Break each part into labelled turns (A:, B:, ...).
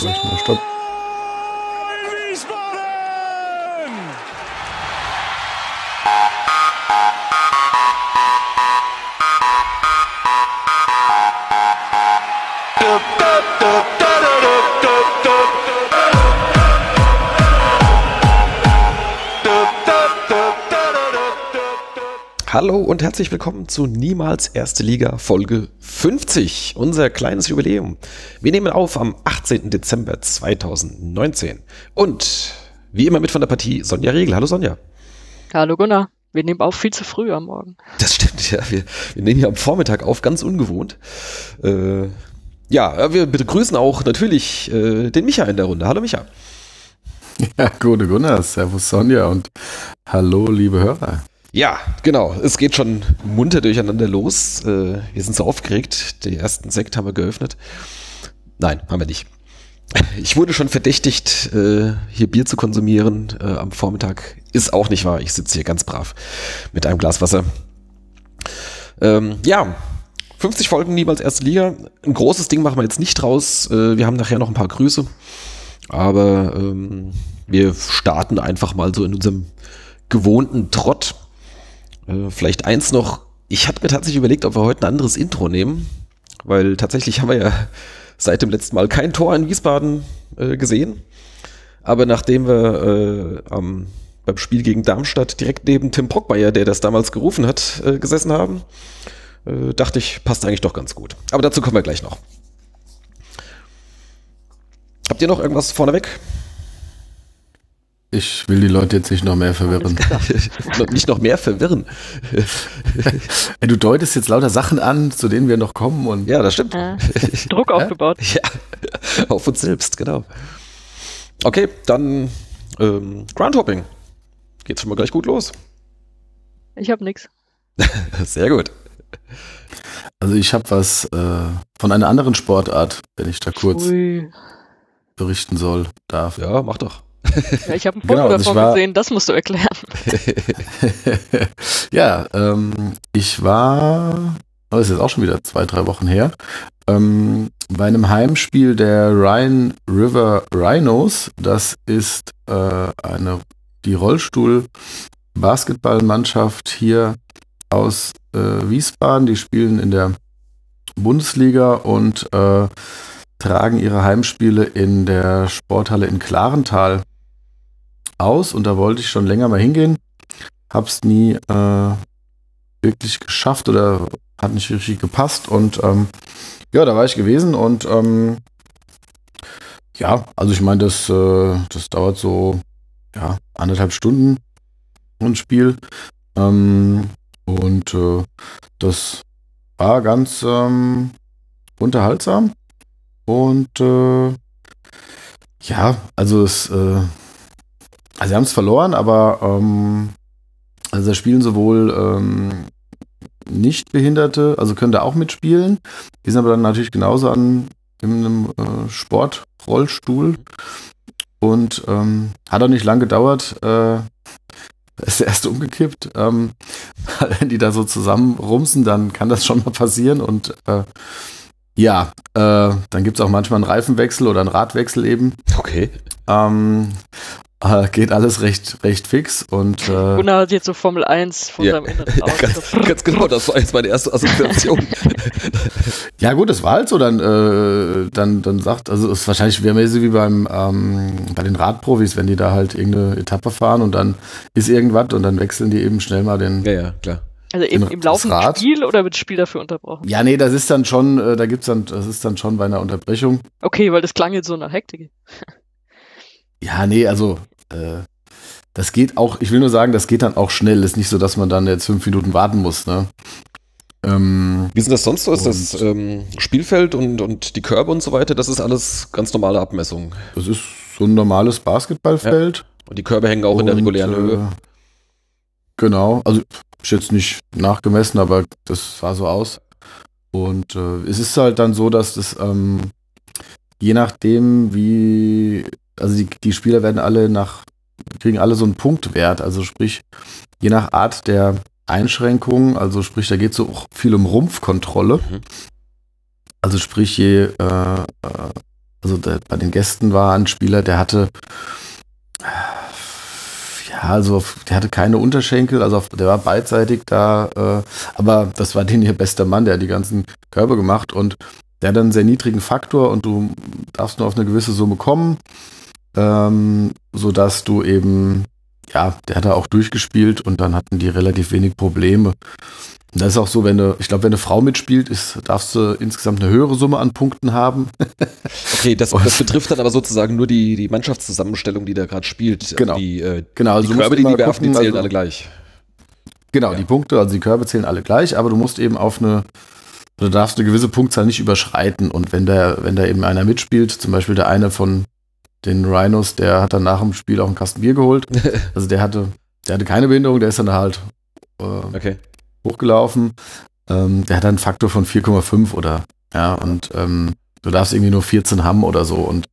A: Vielleicht mal Stopp.
B: Hallo und herzlich willkommen zu Niemals Erste Liga Folge 50, unser kleines Jubiläum. Wir nehmen auf am 18. Dezember 2019 und wie immer mit von der Partie Sonja Regel. Hallo Sonja.
C: Hallo Gunnar. Wir nehmen auf viel zu früh am Morgen.
B: Das stimmt, ja. Wir, wir nehmen hier am Vormittag auf, ganz ungewohnt. Äh, ja, wir begrüßen auch natürlich äh, den Micha in der Runde. Hallo Micha.
A: Ja, gute Gunnar, Servus Sonja und hallo liebe Hörer.
B: Ja, genau. Es geht schon munter durcheinander los. Äh, wir sind so aufgeregt. Den ersten Sekt haben wir geöffnet. Nein, haben wir nicht. Ich wurde schon verdächtigt, äh, hier Bier zu konsumieren äh, am Vormittag. Ist auch nicht wahr. Ich sitze hier ganz brav mit einem Glas Wasser. Ähm, ja, 50 Folgen niemals erste Liga. Ein großes Ding machen wir jetzt nicht draus. wir haben nachher noch ein paar Grüße. Aber ähm, wir starten einfach mal so in unserem gewohnten Trott. Äh, vielleicht eins noch. Ich hatte mir tatsächlich überlegt, ob wir heute ein anderes Intro nehmen, weil tatsächlich haben wir ja seit dem letzten Mal kein Tor in Wiesbaden äh, gesehen. Aber nachdem wir äh, am, beim Spiel gegen Darmstadt direkt neben Tim Pockmeier, der das damals gerufen hat, äh, gesessen haben, äh, dachte ich, passt eigentlich doch ganz gut. Aber dazu kommen wir gleich noch. Habt ihr noch irgendwas vorneweg?
A: Ich will die Leute jetzt nicht noch mehr verwirren.
B: nicht noch mehr verwirren.
A: du deutest jetzt lauter Sachen an, zu denen wir noch kommen. Und
B: ja, das stimmt.
C: Ja. Druck aufgebaut.
B: Ja, auf uns selbst, genau. Okay, dann ähm, Groundhopping. Geht's schon mal gleich gut los.
C: Ich habe nichts.
B: Sehr gut.
A: Also ich habe was äh, von einer anderen Sportart, wenn ich da kurz Ui. berichten soll, darf.
B: Ja, mach doch.
C: Ja, ich habe ein Foto genau, davon war, gesehen, das musst du erklären.
A: ja, ähm, ich war, oh, das ist jetzt auch schon wieder zwei, drei Wochen her, ähm, bei einem Heimspiel der Rhine River Rhinos. Das ist äh, eine, die Rollstuhl-Basketballmannschaft hier aus äh, Wiesbaden. Die spielen in der Bundesliga und äh, tragen ihre Heimspiele in der Sporthalle in Klarental aus und da wollte ich schon länger mal hingehen. Hab's nie äh, wirklich geschafft oder hat nicht richtig gepasst und ähm, ja, da war ich gewesen und ähm, ja, also ich meine, das, äh, das dauert so ja, anderthalb Stunden ein Spiel ähm, und äh, das war ganz ähm, unterhaltsam und äh, ja, also es äh, also sie haben es verloren, aber ähm, also da spielen sowohl ähm, Nichtbehinderte, also können da auch mitspielen. Die sind aber dann natürlich genauso an in einem äh, Sportrollstuhl. Und ähm, hat auch nicht lang gedauert, äh, ist erst umgekippt. Ähm, wenn die da so zusammen rumsen, dann kann das schon mal passieren. Und äh, ja, äh, dann gibt es auch manchmal einen Reifenwechsel oder einen Radwechsel eben.
B: Okay.
A: Ähm, äh, geht alles recht, recht fix und äh,
C: Gunnar hat jetzt so Formel 1 von
B: ja.
C: seinem Inneren aus.
B: ganz, ganz, genau, das war jetzt meine erste Assoziation.
A: ja gut, das war halt so, dann, äh, dann, dann sagt, also es ist wahrscheinlich wäre wie beim ähm, bei den Radprofis, wenn die da halt irgendeine Etappe fahren und dann ist irgendwas und dann wechseln die eben schnell mal den.
B: Ja, ja, klar.
C: Also im, im laufenden Spiel oder wird das Spiel dafür unterbrochen?
A: Ja, nee, das ist dann schon, äh, da gibt's dann, das ist dann schon bei einer Unterbrechung.
C: Okay, weil das klang jetzt so nach Hektik.
A: Ja, nee, also äh, das geht auch, ich will nur sagen, das geht dann auch schnell. Ist nicht so, dass man dann jetzt fünf Minuten warten muss. Ne?
B: Ähm, Wie sind das sonst so? Ist das ähm, Spielfeld und, und die Körbe und so weiter? Das ist alles ganz normale Abmessung.
A: Das ist so ein normales Basketballfeld. Ja.
B: Und die Körbe hängen auch und, in der regulären äh, Höhe.
A: Genau, also ich jetzt nicht nachgemessen, aber das sah so aus. Und äh, es ist halt dann so, dass das ähm, je nachdem, wie also die, die Spieler werden alle nach, kriegen alle so einen Punktwert, also sprich, je nach Art der Einschränkung, also sprich, da geht es so auch viel um Rumpfkontrolle. Mhm. Also sprich, je, äh, äh, also der, bei den Gästen war ein Spieler, der hatte ja, also der hatte keine Unterschenkel, also der war beidseitig da, äh, aber das war den ihr bester Mann, der hat die ganzen Körbe gemacht und der hat einen sehr niedrigen Faktor und du darfst nur auf eine gewisse Summe kommen, ähm, sodass du eben, ja, der hat da auch durchgespielt und dann hatten die relativ wenig Probleme. Und das ist auch so, wenn du, ich glaube, wenn eine Frau mitspielt, ist, darfst du insgesamt eine höhere Summe an Punkten haben.
B: okay, das, das, betrifft dann aber sozusagen nur die, die Mannschaftszusammenstellung, die da gerade spielt.
A: Genau.
B: Die, äh,
A: genau, also
B: die Körbe, die die werfen, die zählen
A: also,
B: alle gleich.
A: Genau, ja. die Punkte, also die Körbe zählen alle gleich, aber du musst eben auf eine, du darfst eine gewisse Punktzahl nicht überschreiten. Und wenn da, wenn da eben einer mitspielt, zum Beispiel der eine von den Rhinos, der hat dann nach dem Spiel auch einen Kasten Bier geholt. Also der hatte, der hatte keine Behinderung, der ist dann halt äh,
B: okay.
A: hochgelaufen. Ähm, der hat einen Faktor von 4,5 oder ja, und ähm, du darfst irgendwie nur 14 haben oder so. Und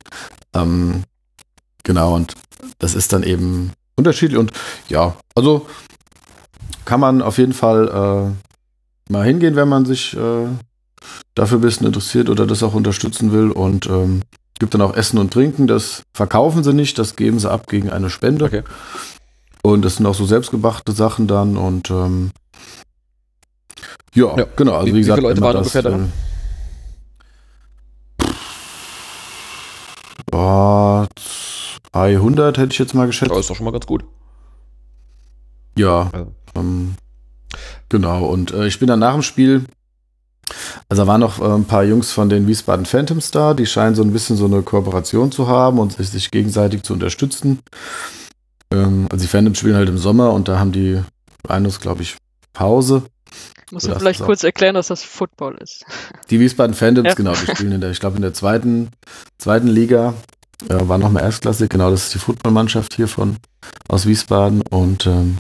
A: ähm, genau, und das ist dann eben unterschiedlich. Und ja, also kann man auf jeden Fall äh, mal hingehen, wenn man sich äh, dafür ein bisschen interessiert oder das auch unterstützen will. Und ähm, gibt dann auch Essen und Trinken. Das verkaufen sie nicht, das geben sie ab gegen eine Spende.
B: Okay.
A: Und das sind auch so selbstgebrachte Sachen dann. Und ähm, ja,
B: Ja.
A: genau. Also
B: Wie-
A: wie, gesagt,
B: viele Leute waren
A: das,
B: ungefähr da?
A: Boah, 200 hätte ich jetzt mal geschätzt.
B: Ja, ist doch schon mal ganz gut.
A: Ja,
B: Also,
A: ähm, genau. Und äh, ich bin dann nach dem Spiel, also da waren noch äh, ein paar Jungs von den Wiesbaden Phantoms da, die scheinen so ein bisschen so eine Kooperation zu haben und sich, sich gegenseitig zu unterstützen. Ähm, also die Phantoms spielen halt im Sommer und da haben die Rhinos, glaube ich, Pause.
C: Muss
A: Du
C: man vielleicht kurz erklären, dass das Football ist.
A: Die Wiesbaden Phantoms,
C: Ja.
A: genau, die spielen in der, ich glaube, in der zweiten, zweiten Liga. Ja, war nochmal Erstklasse, genau, das ist die Footballmannschaft hier von aus Wiesbaden. Und ähm,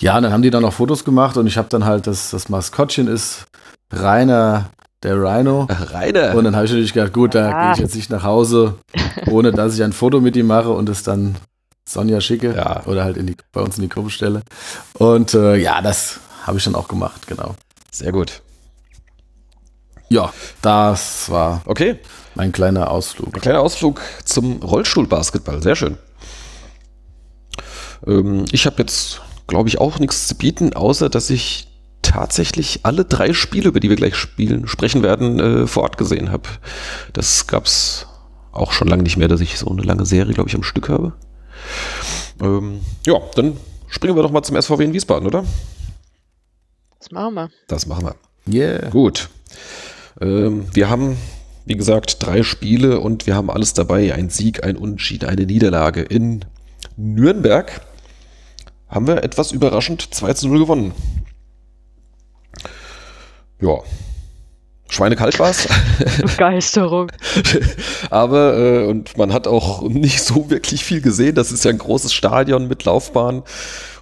A: ja, dann haben die dann noch Fotos gemacht und ich habe dann halt, das, das Maskottchen ist Rainer der Rhino.
B: Ach, Rainer.
A: Und dann habe ich natürlich gedacht, gut, da
C: Ah.
A: gehe ich jetzt nicht nach Hause, ohne dass ich ein Foto mit ihm mache und es dann Sonja schicke
B: Ja.
A: oder halt in die, bei uns in die Gruppe stelle. Und äh, ja, das habe ich dann auch gemacht, genau.
B: Sehr gut.
A: Ja, das war
B: Okay,
A: mein kleiner Ausflug.
B: ein kleiner Ausflug zum Rollstuhlbasketball. Sehr schön. Ähm, ich habe jetzt, glaube ich, auch nichts zu bieten, außer dass ich tatsächlich alle drei Spiele, über die wir gleich spielen, sprechen werden, äh, vor Ort gesehen habe. Das gab's auch schon lange nicht mehr, dass ich so eine lange Serie, glaube ich, am Stück habe. Ähm, ja, dann springen wir doch mal zum SVW in Wiesbaden, oder?
C: Das machen wir.
B: Das machen wir.
A: Yeah.
B: Gut. Ähm, wir haben, wie gesagt, drei Spiele und wir haben alles dabei. Ein Sieg, ein Unentschieden, eine Niederlage. In Nürnberg haben wir etwas überraschend 2 zu 0 gewonnen. Ja. Schweinekalt war's.
C: Begeisterung.
B: Aber, äh, und man hat auch nicht so wirklich viel gesehen. Das ist ja ein großes Stadion mit Laufbahn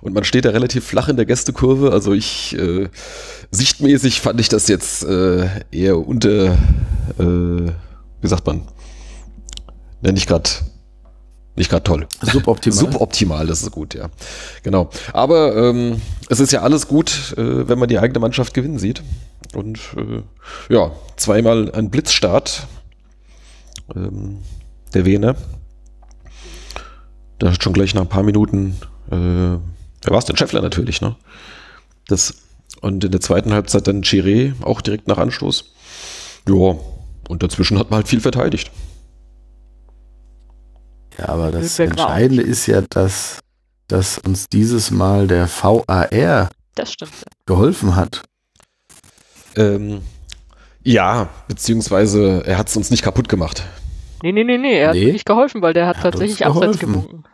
B: und man steht da relativ flach in der Gästekurve. Also ich, äh, sichtmäßig fand ich das jetzt äh, eher unter, äh, wie sagt man, nenne ich gerade nicht gerade toll.
A: Suboptimal.
B: Suboptimal, das ist gut, ja. Genau. Aber ähm, es ist ja alles gut, äh, wenn man die eigene Mannschaft gewinnen sieht. Und äh, ja, zweimal ein Blitzstart ähm, der Vene. Da hat schon gleich nach ein paar Minuten, äh, wer war es denn? Scheffler natürlich, ne? Das, und in der zweiten Halbzeit dann Chiré, auch direkt nach Anstoß. Ja, und dazwischen hat man halt viel verteidigt.
A: Ja, aber das Entscheidende ist ja, dass, dass uns dieses Mal der VAR
C: Das stimmt.
A: geholfen hat.
B: Ähm, ja, beziehungsweise er hat es uns nicht kaputt gemacht.
C: Nee, nee, nee, nee. Er hat
A: Nee.
C: wirklich geholfen, weil der hat
A: Er hat
C: tatsächlich Abseits gewunken.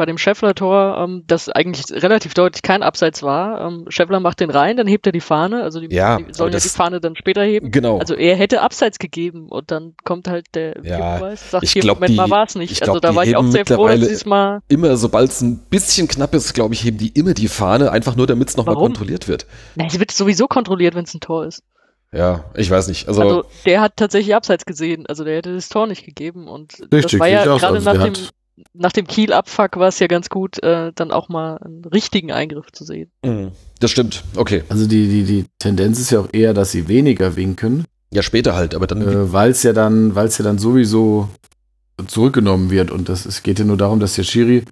C: Bei dem Scheffler-Tor, ähm, das eigentlich relativ deutlich kein Abseits war. Ähm, Scheffler macht den rein, dann hebt er die Fahne. Also die,
B: Ja,
C: die sollen ja
B: das-
C: die Fahne dann später heben.
B: Genau.
C: Also er hätte Abseits gegeben und dann kommt halt der
B: Ja,
C: Videobeweis, sagt
B: ich
C: hier,
B: glaub,
C: Moment mal,
B: die-
C: war es nicht.
B: ich
C: also
B: glaub,
C: da
B: die
C: war ich auch
B: heben
C: sehr froh, dass sie es mal.
B: immer, sobald es ein bisschen knapp ist, glaube ich, heben die immer die Fahne, einfach nur, damit es nochmal kontrolliert wird.
C: Na, es wird sowieso kontrolliert, wenn es ein Tor ist.
B: Ja, ich weiß nicht. Also,
C: Also der hat tatsächlich Abseits gesehen, also der hätte das Tor nicht gegeben und das
A: Richtig,
C: war ja gerade
A: also
C: nach, dem, nach dem Kiel-Abfuck war es ja ganz gut, äh, dann auch mal einen richtigen Eingriff zu sehen.
B: mh, das stimmt. Okay.
A: Also die, die, die Tendenz ist ja auch eher, dass sie weniger winken,
B: Ja, später halt, aber dann.
A: äh, weil es ja dann, weil es ja dann sowieso zurückgenommen wird. Und das, es geht ja nur darum, dass der Schiri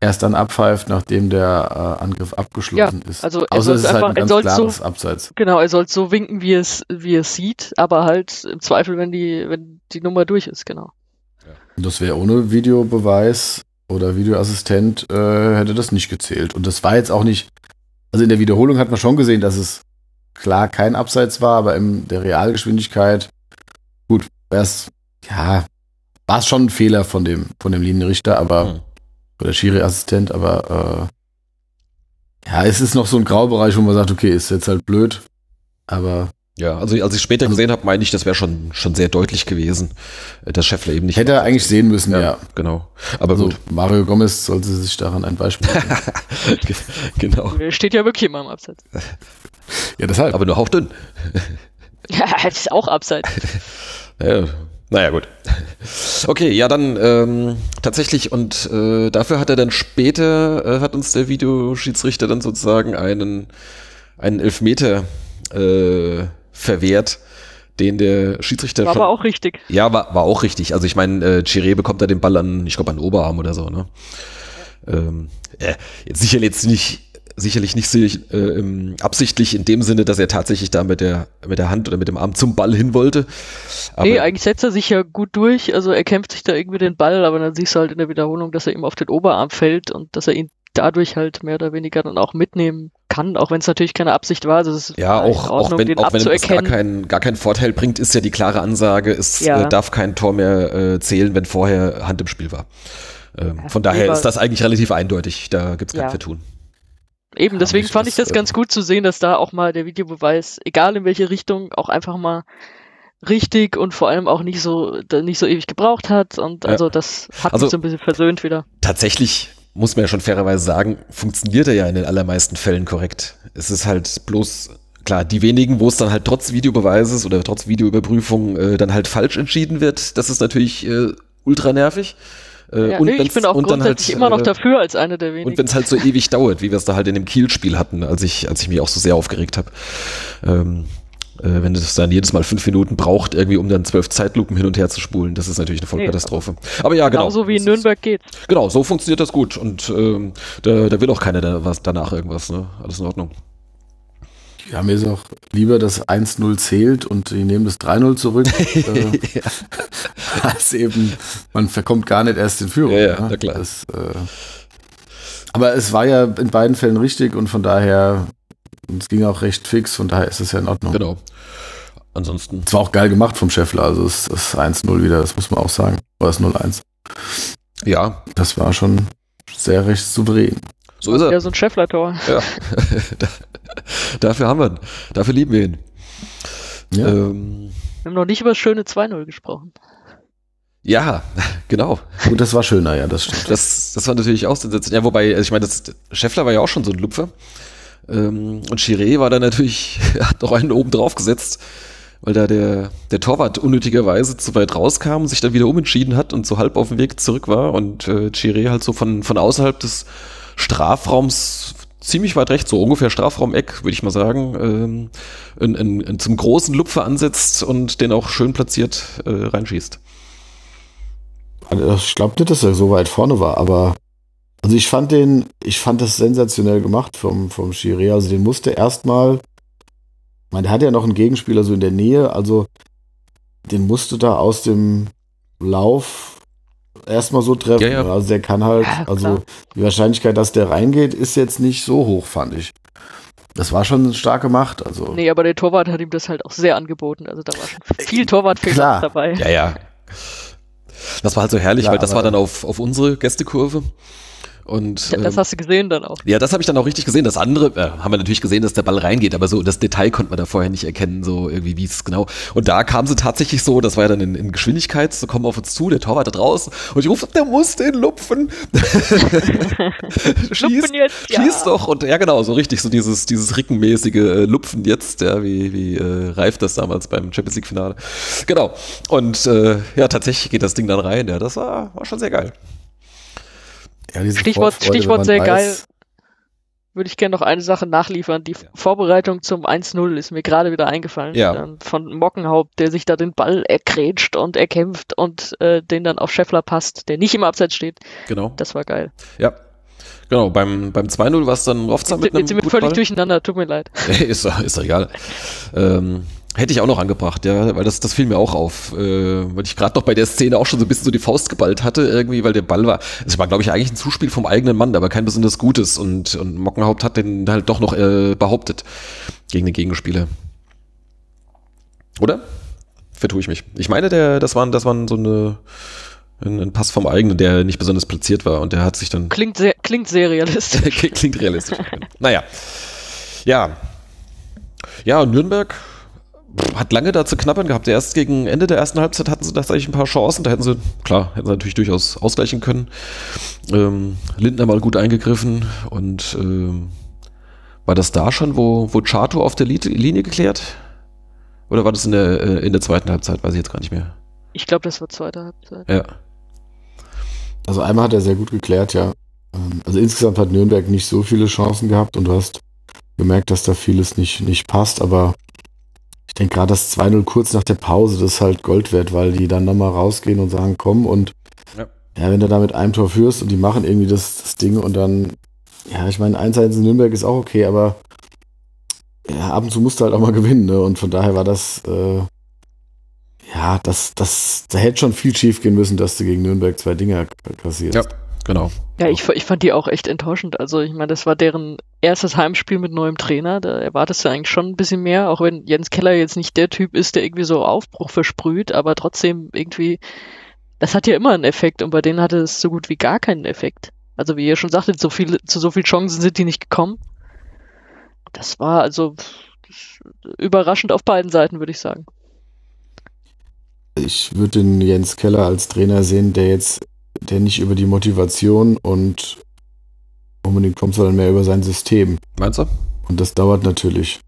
A: erst dann abpfeift, nachdem der äh, Angriff abgeschlossen
C: Ja,
A: ist.
C: also er
A: Außer es ist halt
C: einfach-
A: ein
C: er
A: ganz
C: soll's so-
A: klares Abseits.
C: Genau, er soll so winken, wie es, wie es sieht, aber halt im Zweifel, wenn die, wenn die Nummer durch ist, genau.
A: Das wäre ohne Videobeweis oder Videoassistent äh, hätte das nicht gezählt. Und das war jetzt auch nicht, also in der Wiederholung hat man schon gesehen, dass es klar kein Abseits war, aber in der Realgeschwindigkeit, gut, erst, ja, war es schon ein Fehler von dem, von dem Linienrichter, aber,
B: Hm.
A: oder Schiri-Assistent, aber äh, ja, es ist noch so ein Graubereich, wo man sagt, okay, ist jetzt halt blöd, aber
B: Ja, also als ich später gesehen habe, meine ich, das wäre schon, schon sehr deutlich gewesen, äh, dass Scheffler eben nicht.
A: hätte er eigentlich sehen müssen, ja.
B: Genau. Aber
A: Also
B: gut.
A: Mario Gomez sollte sich daran ein Beispiel nehmen.
B: genau.
C: Er steht ja wirklich immer im Abseits.
A: ja, deshalb.
B: Aber nur hauchdünn.
C: Ja, das ist auch Abseits.
B: Ja, naja, gut. Okay, ja, dann ähm, tatsächlich, und äh, dafür hat er dann später, äh, hat uns der Videoschiedsrichter dann sozusagen einen, einen Elfmeter äh, verwehrt, den der Schiedsrichter
C: War
B: schon.
C: aber auch richtig.
B: Ja, war, war auch richtig. Also ich meine, äh, Chiré bekommt da den Ball an, ich glaube, an den Oberarm oder so, ne? Ähm, äh, jetzt sicherlich jetzt nicht, sicherlich nicht äh, absichtlich in dem Sinne, dass er tatsächlich da mit der, mit der Hand oder mit dem Arm zum Ball hin wollte. Aber,
C: nee, eigentlich setzt er sich ja gut durch. Also er kämpft sich da irgendwie den Ball, aber dann siehst du halt in der Wiederholung, dass er ihm auf den Oberarm fällt und dass er ihn dadurch halt mehr oder weniger dann auch mitnehmen kann, auch wenn es natürlich keine Absicht war. Also es ist
B: ja,
C: vielleicht
B: auch,
C: in
B: auch
C: Ordnung,
B: wenn, auch wenn es gar, kein, gar keinen Vorteil bringt, ist ja die klare Ansage, es
C: Ja.
B: äh, darf kein Tor mehr äh, zählen, wenn vorher Hand im Spiel war. Ähm,
C: Ja,
B: von daher ist das eigentlich relativ eindeutig, da gibt's kein
C: Ja.
B: Vertun.
C: Eben, deswegen fand ich das
A: äh,
C: ganz gut zu sehen, dass da auch mal der Videobeweis, egal in welche Richtung, auch einfach mal richtig und vor allem auch nicht so, nicht so ewig gebraucht hat. Und also das hat
B: Also-
C: mich so ein bisschen versöhnt wieder.
B: tatsächlich muss man ja schon fairerweise sagen, funktioniert er ja in den allermeisten Fällen korrekt. Es ist halt bloß, klar, die wenigen, wo es dann halt trotz Videobeweises oder trotz Videoüberprüfung äh, dann halt falsch entschieden wird, das ist natürlich äh, ultra nervig. Äh,
C: Ja,
B: und
C: nee, ich bin auch
B: und dann
C: grundsätzlich
B: halt,
C: immer noch
B: äh,
C: dafür als eine der
B: Und
C: wenigen.
B: wenn es halt so ewig dauert, wie wir es da halt in dem Kiel-Spiel hatten, als ich, als ich mich auch so sehr aufgeregt habe. Ähm, äh, wenn es dann jedes Mal fünf Minuten braucht, irgendwie um dann zwölf Zeitlupen hin und her zu spulen, das ist natürlich eine Vollkatastrophe. Aber ja, genau.
C: Genauso wie in Nürnberg geht.
B: Genau, so funktioniert das gut. Und ähm, da, da will auch keiner da, was danach irgendwas, ne? Alles in Ordnung.
A: Ja, mir ist auch lieber, dass 1-0 zählt und die nehmen das 3-0 zurück, äh, als eben, man verkommt gar nicht erst in Führung.
B: Ja, ja,
A: ne?
B: na klar.
A: Das, äh, aber es war ja in beiden Fällen richtig und von daher, es ging auch recht fix, von daher ist es ja in Ordnung.
B: Genau. Ansonsten,
A: Es war auch geil gemacht vom Scheffler, also es ist 1-0 wieder, das muss man auch sagen. Oder das 0-1.
B: ja,
A: Das war schon sehr recht souverän.
B: so ist er.
C: Ja, so ein Scheffler-Tor.
B: Ja. da, dafür haben wir ihn. Dafür lieben wir ihn.
A: Ja.
B: Ähm,
C: Wir haben noch nicht über das schöne 2-0 gesprochen.
B: ja, genau.
A: Gut, das war schöner, ja, das stimmt.
B: Das, das war natürlich auch sensationell. Ja, wobei, also ich meine, das, Scheffler war ja auch schon so ein Lupfer. Ähm, und Chiré war da natürlich, hat noch einen oben drauf gesetzt, weil da der, der Torwart unnötigerweise zu weit rauskam, sich dann wieder umentschieden hat und so halb auf dem Weg zurück war und äh, Chiré halt so von, von außerhalb des Strafraums ziemlich weit rechts, so ungefähr Strafraumeck, würde ich mal sagen, ähm, in, in, in zum großen Lupfer ansetzt und den auch schön platziert äh, reinschießt.
A: Also Ich glaube nicht, dass er so weit vorne war, aber also ich fand den, ich fand das sensationell gemacht vom, vom Chiré. Also den musste erstmal, der hat ja noch einen Gegenspieler so in der Nähe, also den musste da aus dem Lauf erstmal so treffen.
B: Ja, ja.
A: Also der kann halt,
C: Ja,
A: also
C: klar.
A: die Wahrscheinlichkeit, dass der reingeht, ist jetzt nicht so hoch, fand ich. Das war schon stark gemacht. Also
C: Nee, aber der Torwart hat ihm das halt auch sehr angeboten. Also da war schon viel Torwartfehler
A: Klar.
C: dabei.
B: Ja, ja. Das war halt so herrlich,
A: Ja,
B: weil das war dann auf, auf unsere Gästekurve. Und
C: das
B: ähm,
C: hast du gesehen dann auch.
B: ja, das habe ich dann auch richtig gesehen. Das andere äh, haben wir natürlich gesehen, dass der Ball reingeht, aber so das Detail konnte man da vorher nicht erkennen, so irgendwie wie es genau. Und da kam sie tatsächlich so, das war ja dann in, in Geschwindigkeit, so kommen auf uns zu, der Torwart da draußen und ich rufe, der muss den lupfen. schieß,
C: jetzt, ja.
B: schieß doch und ja genau, so richtig so dieses dieses rickenmäßige äh, Lupfen jetzt, ja, wie wie äh, Reif das damals beim Champions League Finale. Genau. Und äh, ja, tatsächlich geht das Ding dann rein, ja, das war war schon sehr geil.
A: Ja,
C: Stichwort-
A: Vorfreude,
C: Stichwort sehr
A: weiß,
C: geil. würde ich gerne noch eine Sache nachliefern. Die ja. Vorbereitung zum 1-0 ist mir gerade wieder eingefallen.
B: Ja. Ähm,
C: von Mockenhaupt, der sich da den Ball ergrätscht und erkämpft und äh, den dann auf Scheffler passt, der nicht im Abseits steht.
B: Genau.
C: Das war geil.
B: Ja. Genau, beim, beim 2-0 war es dann Rovza
C: mit einem Jetzt sind wir völlig durcheinander, tut mir leid.
B: ist, ist doch egal. Ähm, Hätte ich auch noch angebracht, ja, weil das, das fiel mir auch auf, äh, weil ich gerade noch bei der Szene auch schon so ein bisschen so die Faust geballt hatte, irgendwie, weil der Ball war, es war, glaube ich, eigentlich ein Zuspiel vom eigenen Mann, aber kein besonders Gutes und, und Mockenhaupt hat den halt doch noch äh, behauptet gegen den Gegenspieler. Oder? Vertue ich mich. Ich meine, der, das waren, das waren so eine, ein, ein Pass vom eigenen, der nicht besonders platziert war und der hat sich dann.
C: Klingt sehr, klingt sehr realistisch.
B: klingt realistisch. naja. Ja. Ja, Nürnberg hat lange da zu knabbern gehabt. Erst gegen Ende der ersten Halbzeit hatten sie tatsächlich ein paar Chancen. Da hätten sie, klar, hätten sie natürlich durchaus ausgleichen können. Ähm, Lindner mal gut eingegriffen und ähm, war das da schon, wo, wo Chato auf der Linie geklärt? Oder war das in der, äh, in der zweiten Halbzeit? Weiß ich jetzt gar nicht mehr.
C: Ich glaube, das war zweite Halbzeit.
B: Ja.
A: Also einmal hat er sehr gut geklärt, ja. Ähm, also insgesamt hat Nürnberg nicht so viele Chancen gehabt und du hast gemerkt, dass da vieles nicht, nicht passt, aber ich denke gerade das 2-0 kurz nach der Pause, das ist halt Gold wert, weil die dann nochmal rausgehen und sagen, komm und ja. ja, wenn du da mit einem Tor führst und die machen irgendwie das, das Ding und dann, ja, ich meine, 1-1 in Nürnberg ist auch okay, aber ja, ab und zu musst du halt auch mal gewinnen, ne? Und von daher war das, äh, ja, das, das, da hätte schon viel schief gehen müssen, dass du gegen Nürnberg zwei Dinger kassierst.
B: Ja, genau.
C: Ja, ich, ich fand die auch echt enttäuschend. Also ich meine, das war deren erstes Heimspiel mit neuem Trainer. Da erwartest du eigentlich schon ein bisschen mehr, auch wenn Jens Keller jetzt nicht der Typ ist, der irgendwie so Aufbruch versprüht, aber trotzdem irgendwie, das hat ja immer einen Effekt und bei denen hatte es so gut wie gar keinen Effekt. Also wie ihr schon sagtet, so viele, zu so vielen Chancen sind die nicht gekommen. Das war also überraschend auf beiden Seiten, würde ich sagen.
A: Ich würde den Jens Keller als Trainer sehen, der jetzt der nicht über die Motivation und unbedingt kommt, sondern mehr über sein System.
B: Meinst du?
A: Und das dauert natürlich.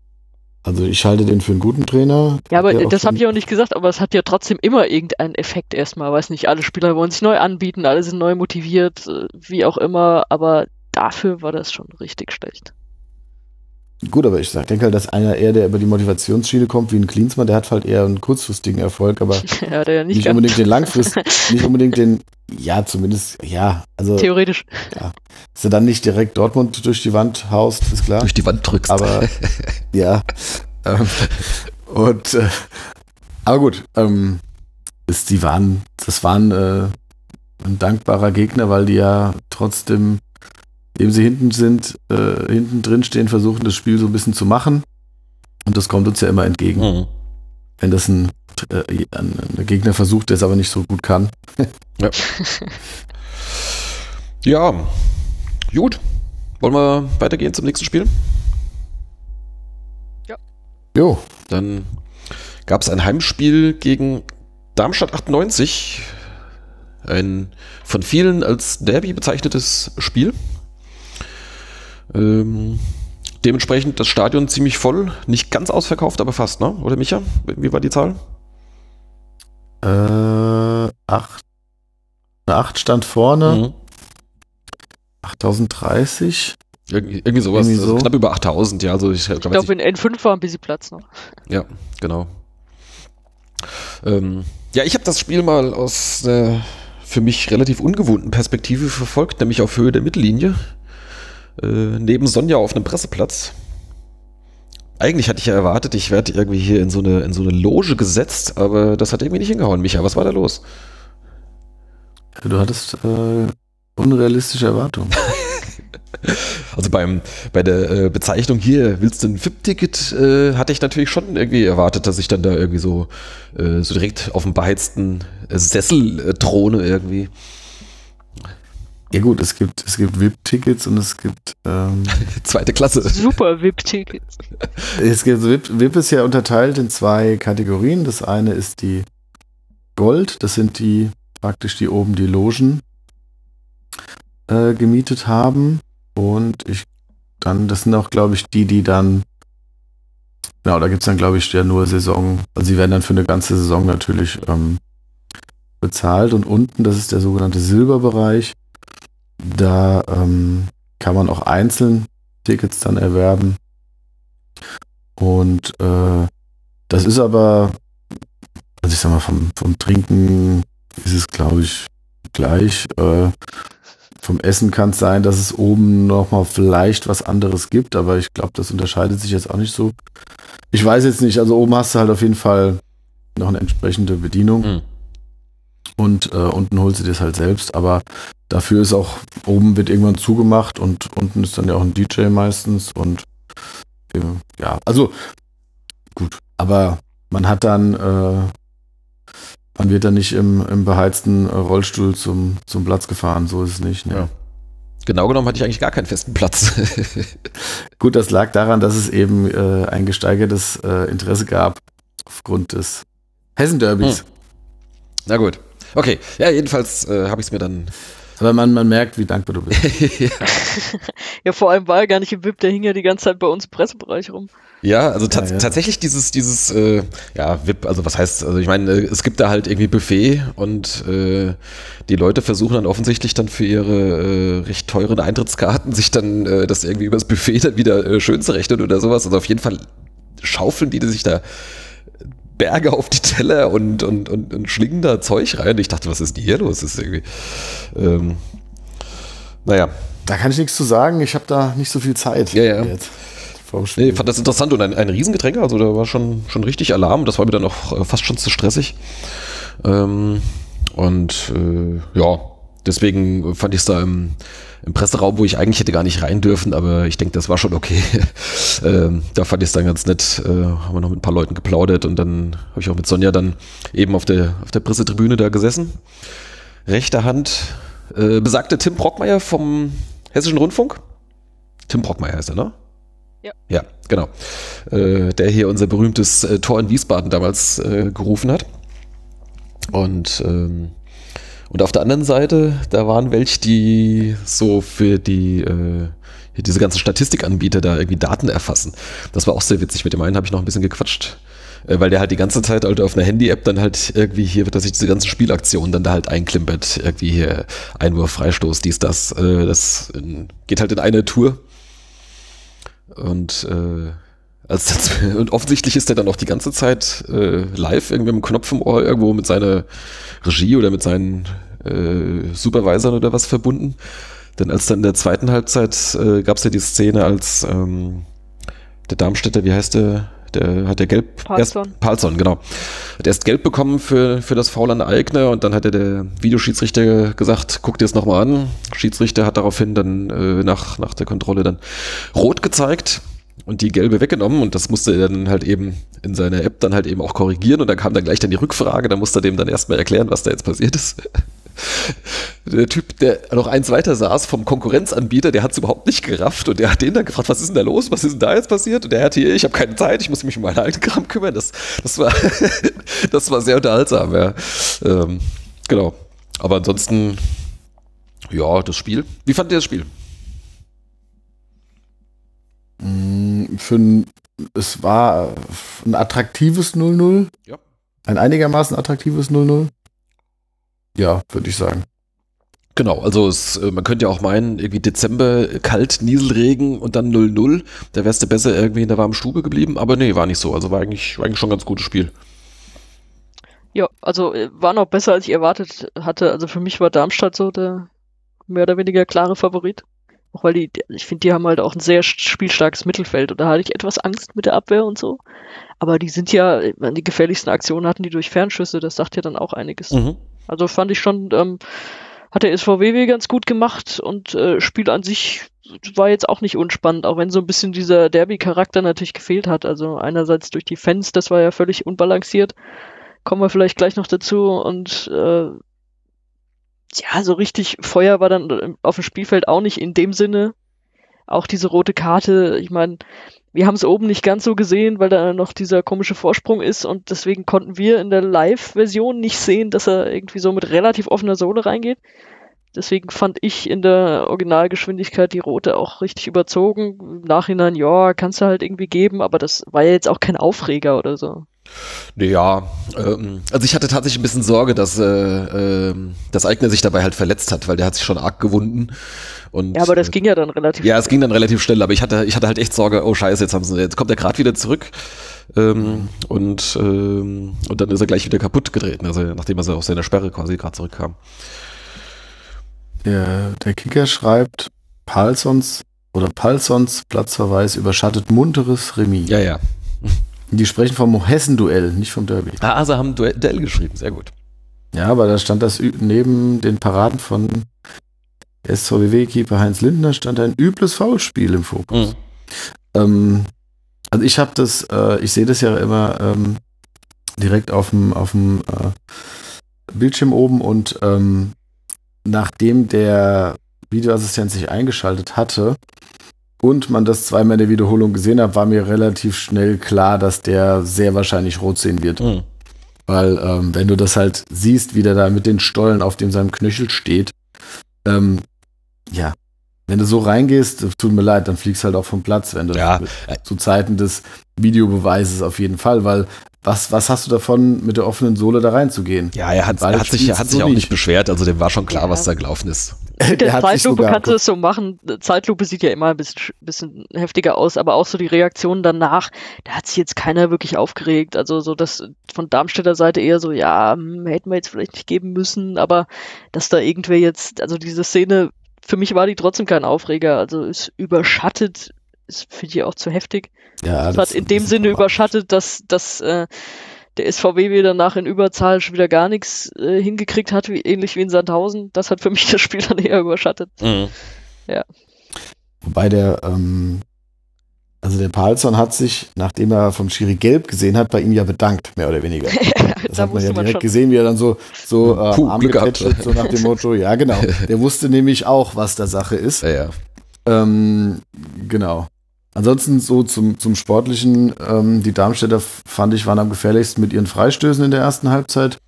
A: Also ich halte den für einen guten Trainer.
C: Ja, aber das habe ich auch nicht gesagt, aber es hat ja trotzdem immer irgendeinen Effekt erstmal. Weiß nicht, alle Spieler wollen sich neu anbieten, alle sind neu motiviert, äh, wie auch immer, aber dafür war das schon richtig schlecht.
A: Gut, aber ich sag, denke halt, dass einer eher, der über die Motivationsschiene kommt, wie ein Klinsmann, der hat halt eher einen kurzfristigen Erfolg, aber
C: ja, ja nicht,
A: nicht unbedingt den langfristigen, nicht unbedingt den, ja, zumindest, ja, also.
C: Theoretisch.
A: Ja. Dass du dann nicht direkt Dortmund durch die Wand haust, ist klar.
B: Durch die Wand drückst.
A: Aber, ja. Ähm, und, äh, aber gut, ähm, ist, die waren, das waren äh, ein dankbarer Gegner, weil die ja trotzdem indem sie hinten sind, äh, hinten drin stehen, versuchen das Spiel so ein bisschen zu machen. Und das kommt uns ja immer entgegen. Mhm. Wenn das ein, äh, ein, ein, Gegner versucht, der es aber nicht so gut kann.
B: ja. ja, gut. Wollen wir weitergehen zum nächsten Spiel?
C: Ja.
B: Jo. Dann gab es ein Heimspiel gegen Darmstadt 98. Ein von vielen als Derby bezeichnetes Spiel. Ähm, dementsprechend das Stadion ziemlich voll, nicht ganz ausverkauft, aber fast, ne? Oder Micha? Wie war die Zahl?
A: Äh, acht. Eine 8 stand vorne. Mhm. 8030.
B: Irgendwie, irgendwie sowas. Irgendwie also so. knapp über 8000, ja. Also ich
C: ich glaube, in N5 war ein bisschen Platz noch.
B: Ja, genau. Ähm, ja, ich habe das Spiel mal aus der für mich relativ ungewohnten Perspektive verfolgt, nämlich auf Höhe der Mittellinie äh, neben Sonja auf einem Presseplatz. Eigentlich hatte ich ja erwartet, ich werde irgendwie hier in so, eine, in so eine Loge gesetzt, aber das hat irgendwie nicht hingehauen. Micha, was war da los?
A: Du hattest äh, unrealistische Erwartungen.
B: also beim, bei der äh, Bezeichnung hier, willst du ein VIP-Ticket, äh, hatte ich natürlich schon irgendwie erwartet, dass ich dann da irgendwie so, äh, so direkt auf dem beheizten Sessel äh, throne irgendwie.
A: Ja gut, es gibt, es gibt VIP-Tickets und es gibt ähm,
B: zweite Klasse.
C: Super VIP-Tickets.
A: Es gibt VIP, VIP ist ja unterteilt in zwei Kategorien. Das eine ist die Gold, das sind die praktisch die oben die Logen äh, gemietet haben. Und ich dann, das sind auch, glaube ich, die, die dann Genau, da gibt es dann, glaube ich, ja nur Saison, also sie werden dann für eine ganze Saison natürlich ähm, bezahlt. Und unten, das ist der sogenannte Silberbereich, da ähm, kann man auch einzeln Tickets dann erwerben. Und äh, das ist aber, also ich sag mal, vom, vom Trinken ist es, glaube ich, gleich. Äh, vom Essen kann es sein, dass es oben nochmal vielleicht was anderes gibt, aber ich glaube, das unterscheidet sich jetzt auch nicht so. Ich weiß jetzt nicht, also oben hast du halt auf jeden Fall noch eine entsprechende Bedienung. Mhm. Und äh, unten holst du dir das halt selbst, aber dafür ist auch, oben wird irgendwann zugemacht und unten ist dann ja auch ein DJ meistens und äh, ja, also gut, aber man hat dann, äh, man wird dann nicht im, im beheizten Rollstuhl zum, zum Platz gefahren, so ist es nicht. Ne? Ja.
B: Genau genommen hatte ich eigentlich gar keinen festen Platz.
A: Gut, das lag daran, dass es eben äh, ein gesteigertes äh, Interesse gab aufgrund des Hessen-Derbys. Hm.
B: Na gut. Okay, ja, jedenfalls äh, habe ich es mir dann.
A: Aber man, man merkt, wie dankbar du bist.
C: ja. ja, vor allem war er gar nicht im VIP, der hing ja die ganze Zeit bei uns im Pressebereich rum.
B: Ja, also ja, ja. tatsächlich dieses, dieses, äh, ja, VIP, also was heißt, also ich meine, äh, es gibt da halt irgendwie Buffet und äh, die Leute versuchen dann offensichtlich dann für ihre äh, recht teuren Eintrittskarten sich dann äh, das irgendwie übers Buffet dann wieder äh, schön zu rechnen oder sowas. Also auf jeden Fall schaufeln die, die sich da Berge auf die Teller und, und, und, und schlingen da Zeug rein. Ich dachte, was ist denn hier los? Das ist irgendwie, ähm, naja.
A: Da kann ich nichts zu sagen. Ich habe da nicht so viel Zeit.
B: Ja, ja. Jetzt. Nee, fand das interessant und ein, ein Riesengetränk, also da war schon, schon richtig Alarm. Das war mir dann auch äh, fast schon zu stressig. Ähm, und äh, ja, deswegen fand ich es da im, im Presseraum, wo ich eigentlich hätte gar nicht rein dürfen, aber ich denke, das war schon okay. ähm, da fand ich es dann ganz nett. Äh, haben wir noch mit ein paar Leuten geplaudert und dann habe ich auch mit Sonja dann eben auf der, auf der Pressetribüne da gesessen. Rechter Hand äh, besagte Tim Brockmeier vom Hessischen Rundfunk. Tim Brockmeier heißt er, ne? Ja. Ja, genau. Äh, der hier unser berühmtes äh, Tor in Wiesbaden damals äh, gerufen hat. Und ähm, und auf der anderen Seite, da waren welche, die so für die äh, diese ganzen Statistikanbieter da irgendwie Daten erfassen. Das war auch sehr witzig. Mit dem einen habe ich noch ein bisschen gequatscht, äh, weil der halt die ganze Zeit halt auf einer Handy-App dann halt irgendwie hier, dass sich diese ganzen Spielaktionen dann da halt einklimpert. Irgendwie hier Einwurf, Freistoß, dies, das. Äh, das in, geht halt in eine Tour. Und äh, also das, und offensichtlich ist er dann auch die ganze Zeit äh, live irgendwie mit dem Knopf im Ohr irgendwo mit seiner Regie oder mit seinen äh, Supervisoren oder was verbunden. Denn als dann in der zweiten Halbzeit äh, gab es ja die Szene, als ähm, der Darmstädter, wie heißt der, der hat der gelb
C: Palzon.
B: erst Palzon, genau. Hat erst gelb bekommen für, für das Foul an Eigner und dann hat der Videoschiedsrichter gesagt, guck dir das nochmal an. Schiedsrichter hat daraufhin dann äh, nach, nach der Kontrolle dann rot gezeigt und die gelbe weggenommen und das musste er dann halt eben in seiner App dann halt eben auch korrigieren und dann kam dann gleich dann die Rückfrage, da musste er dem dann erstmal erklären, was da jetzt passiert ist. Der Typ, der noch eins weiter saß vom Konkurrenzanbieter, der hat es überhaupt nicht gerafft und der hat den dann gefragt, was ist denn da los, was ist denn da jetzt passiert? Und der hat hier, ich habe keine Zeit, ich muss mich um meinen alten Kram kümmern. Das, das, war, das war sehr unterhaltsam, ja. Ähm, genau. Aber ansonsten, ja, das Spiel. Wie fand ihr das Spiel?
A: Mm, für ein, es war ein attraktives 0-0.
B: Ja.
A: Ein einigermaßen attraktives 0-0. Ja, würde ich sagen.
B: Genau, also es, äh, man könnte ja auch meinen, irgendwie Dezember kalt, Nieselregen und dann 0-0, da wärst du besser irgendwie in der warmen Stube geblieben, aber nee, war nicht so. Also war eigentlich, war eigentlich schon ein ganz gutes Spiel.
C: Ja, also äh, war noch besser, als ich erwartet hatte. Also für mich war Darmstadt so der mehr oder weniger klare Favorit. Auch weil die, ich finde, die haben halt auch ein sehr spielstarkes Mittelfeld und da hatte ich etwas Angst mit der Abwehr und so. Aber die sind ja, die gefährlichsten Aktionen hatten die durch Fernschüsse, das sagt ja dann auch einiges. Mhm. Also fand ich schon, ähm, hat der SVW ganz gut gemacht und äh, Spiel an sich war jetzt auch nicht unspannend, auch wenn so ein bisschen dieser Derby-Charakter natürlich gefehlt hat. Also einerseits durch die Fans, das war ja völlig unbalanciert. Kommen wir vielleicht gleich noch dazu und äh, ja, so richtig Feuer war dann auf dem Spielfeld auch nicht in dem Sinne. Auch diese rote Karte, ich meine, wir haben es oben nicht ganz so gesehen, weil da noch dieser komische Vorsprung ist und deswegen konnten wir in der Live-Version nicht sehen, dass er irgendwie so mit relativ offener Sohle reingeht. Deswegen fand ich in der Originalgeschwindigkeit die rote auch richtig überzogen. Im Nachhinein, ja, kannst du halt irgendwie geben, aber das war ja jetzt auch kein Aufreger oder so.
B: Ja, ähm, also ich hatte tatsächlich ein bisschen Sorge, dass, äh, äh, dass Eigner sich dabei halt verletzt hat, weil der hat sich schon arg gewunden. Und,
C: Ja, aber das
B: äh,
C: ging ja dann relativ
B: Ja, es ging dann relativ schnell, aber ich hatte, ich hatte halt echt Sorge, oh scheiße, jetzt, haben sie, jetzt kommt er gerade wieder zurück ähm, und, ähm, und dann ist er gleich wieder kaputt getreten, also nachdem er aus seiner Sperre quasi gerade zurückkam.
A: Der, der Kicker schreibt, Palsons oder Palsons Platzverweis überschattet munteres Remis.
B: Ja, ja.
A: Die sprechen vom Hessen-Duell, nicht vom Derby.
B: Ah, also haben Duell, Duell geschrieben, sehr gut.
A: Ja, aber da stand das neben den Paraden von SVW-Keeper Heinz Lindner stand ein übles Foulspiel im Fokus.
B: Mhm.
A: Ähm, also ich habe das, äh, ich sehe das ja immer ähm, direkt auf dem auf dem äh, Bildschirm oben und ähm, nachdem der Videoassistent sich eingeschaltet hatte und man das zweimal in der Wiederholung gesehen hat, war mir relativ schnell klar, dass der sehr wahrscheinlich rot sehen wird.
B: Mhm.
A: Weil ähm, wenn du das halt siehst, wie der da mit den Stollen auf dem seinem Knöchel steht, ähm, ja, wenn du so reingehst, tut mir leid, dann fliegst halt auch vom Platz, wenn du
B: Ja.
A: zu Zeiten des Videobeweises auf jeden Fall, weil was, was hast du davon, mit der offenen Sohle da reinzugehen?
B: Ja, er hat, er hat sich, er hat sich
A: so
B: auch nicht beschwert, also dem war schon klar,
C: Ja.
B: was da gelaufen ist.
C: Mit
A: Der
C: Zeitlupe kannst du es so machen. Zeitlupe sieht ja immer ein bisschen, bisschen heftiger aus, aber auch so die Reaktion danach, da hat sich jetzt keiner wirklich aufgeregt. Also so das von Darmstädter Seite eher so, ja, hm, hätten wir jetzt vielleicht nicht geben müssen, aber dass da irgendwer jetzt, also diese Szene, für mich war die trotzdem kein Aufreger. Also ist überschattet, ist finde ich auch zu heftig.
A: Ja,
C: Es hat in dem Sinne überschattet, dass, dass äh, der SVW wieder danach in Überzahl schon wieder gar nichts äh, hingekriegt hat, wie, ähnlich wie in Sandhausen. Das hat für mich das Spiel dann eher überschattet.
B: Mhm.
A: Wobei der, ähm, also der Palsson hat sich, nachdem er vom Schiri gelb gesehen hat, bei ihm ja bedankt, mehr oder weniger. Das
C: da
A: hat man ja
C: man
A: direkt
C: schon.
A: gesehen, wie er dann so, so äh,
B: Puh,
A: so nach dem Motto, ja genau. Der wusste nämlich auch, was da Sache ist.
B: Ja, ja.
A: Ähm, genau. Ansonsten so zum, zum Sportlichen, ähm, die Darmstädter fand ich waren am gefährlichsten mit ihren Freistößen in der ersten Halbzeit.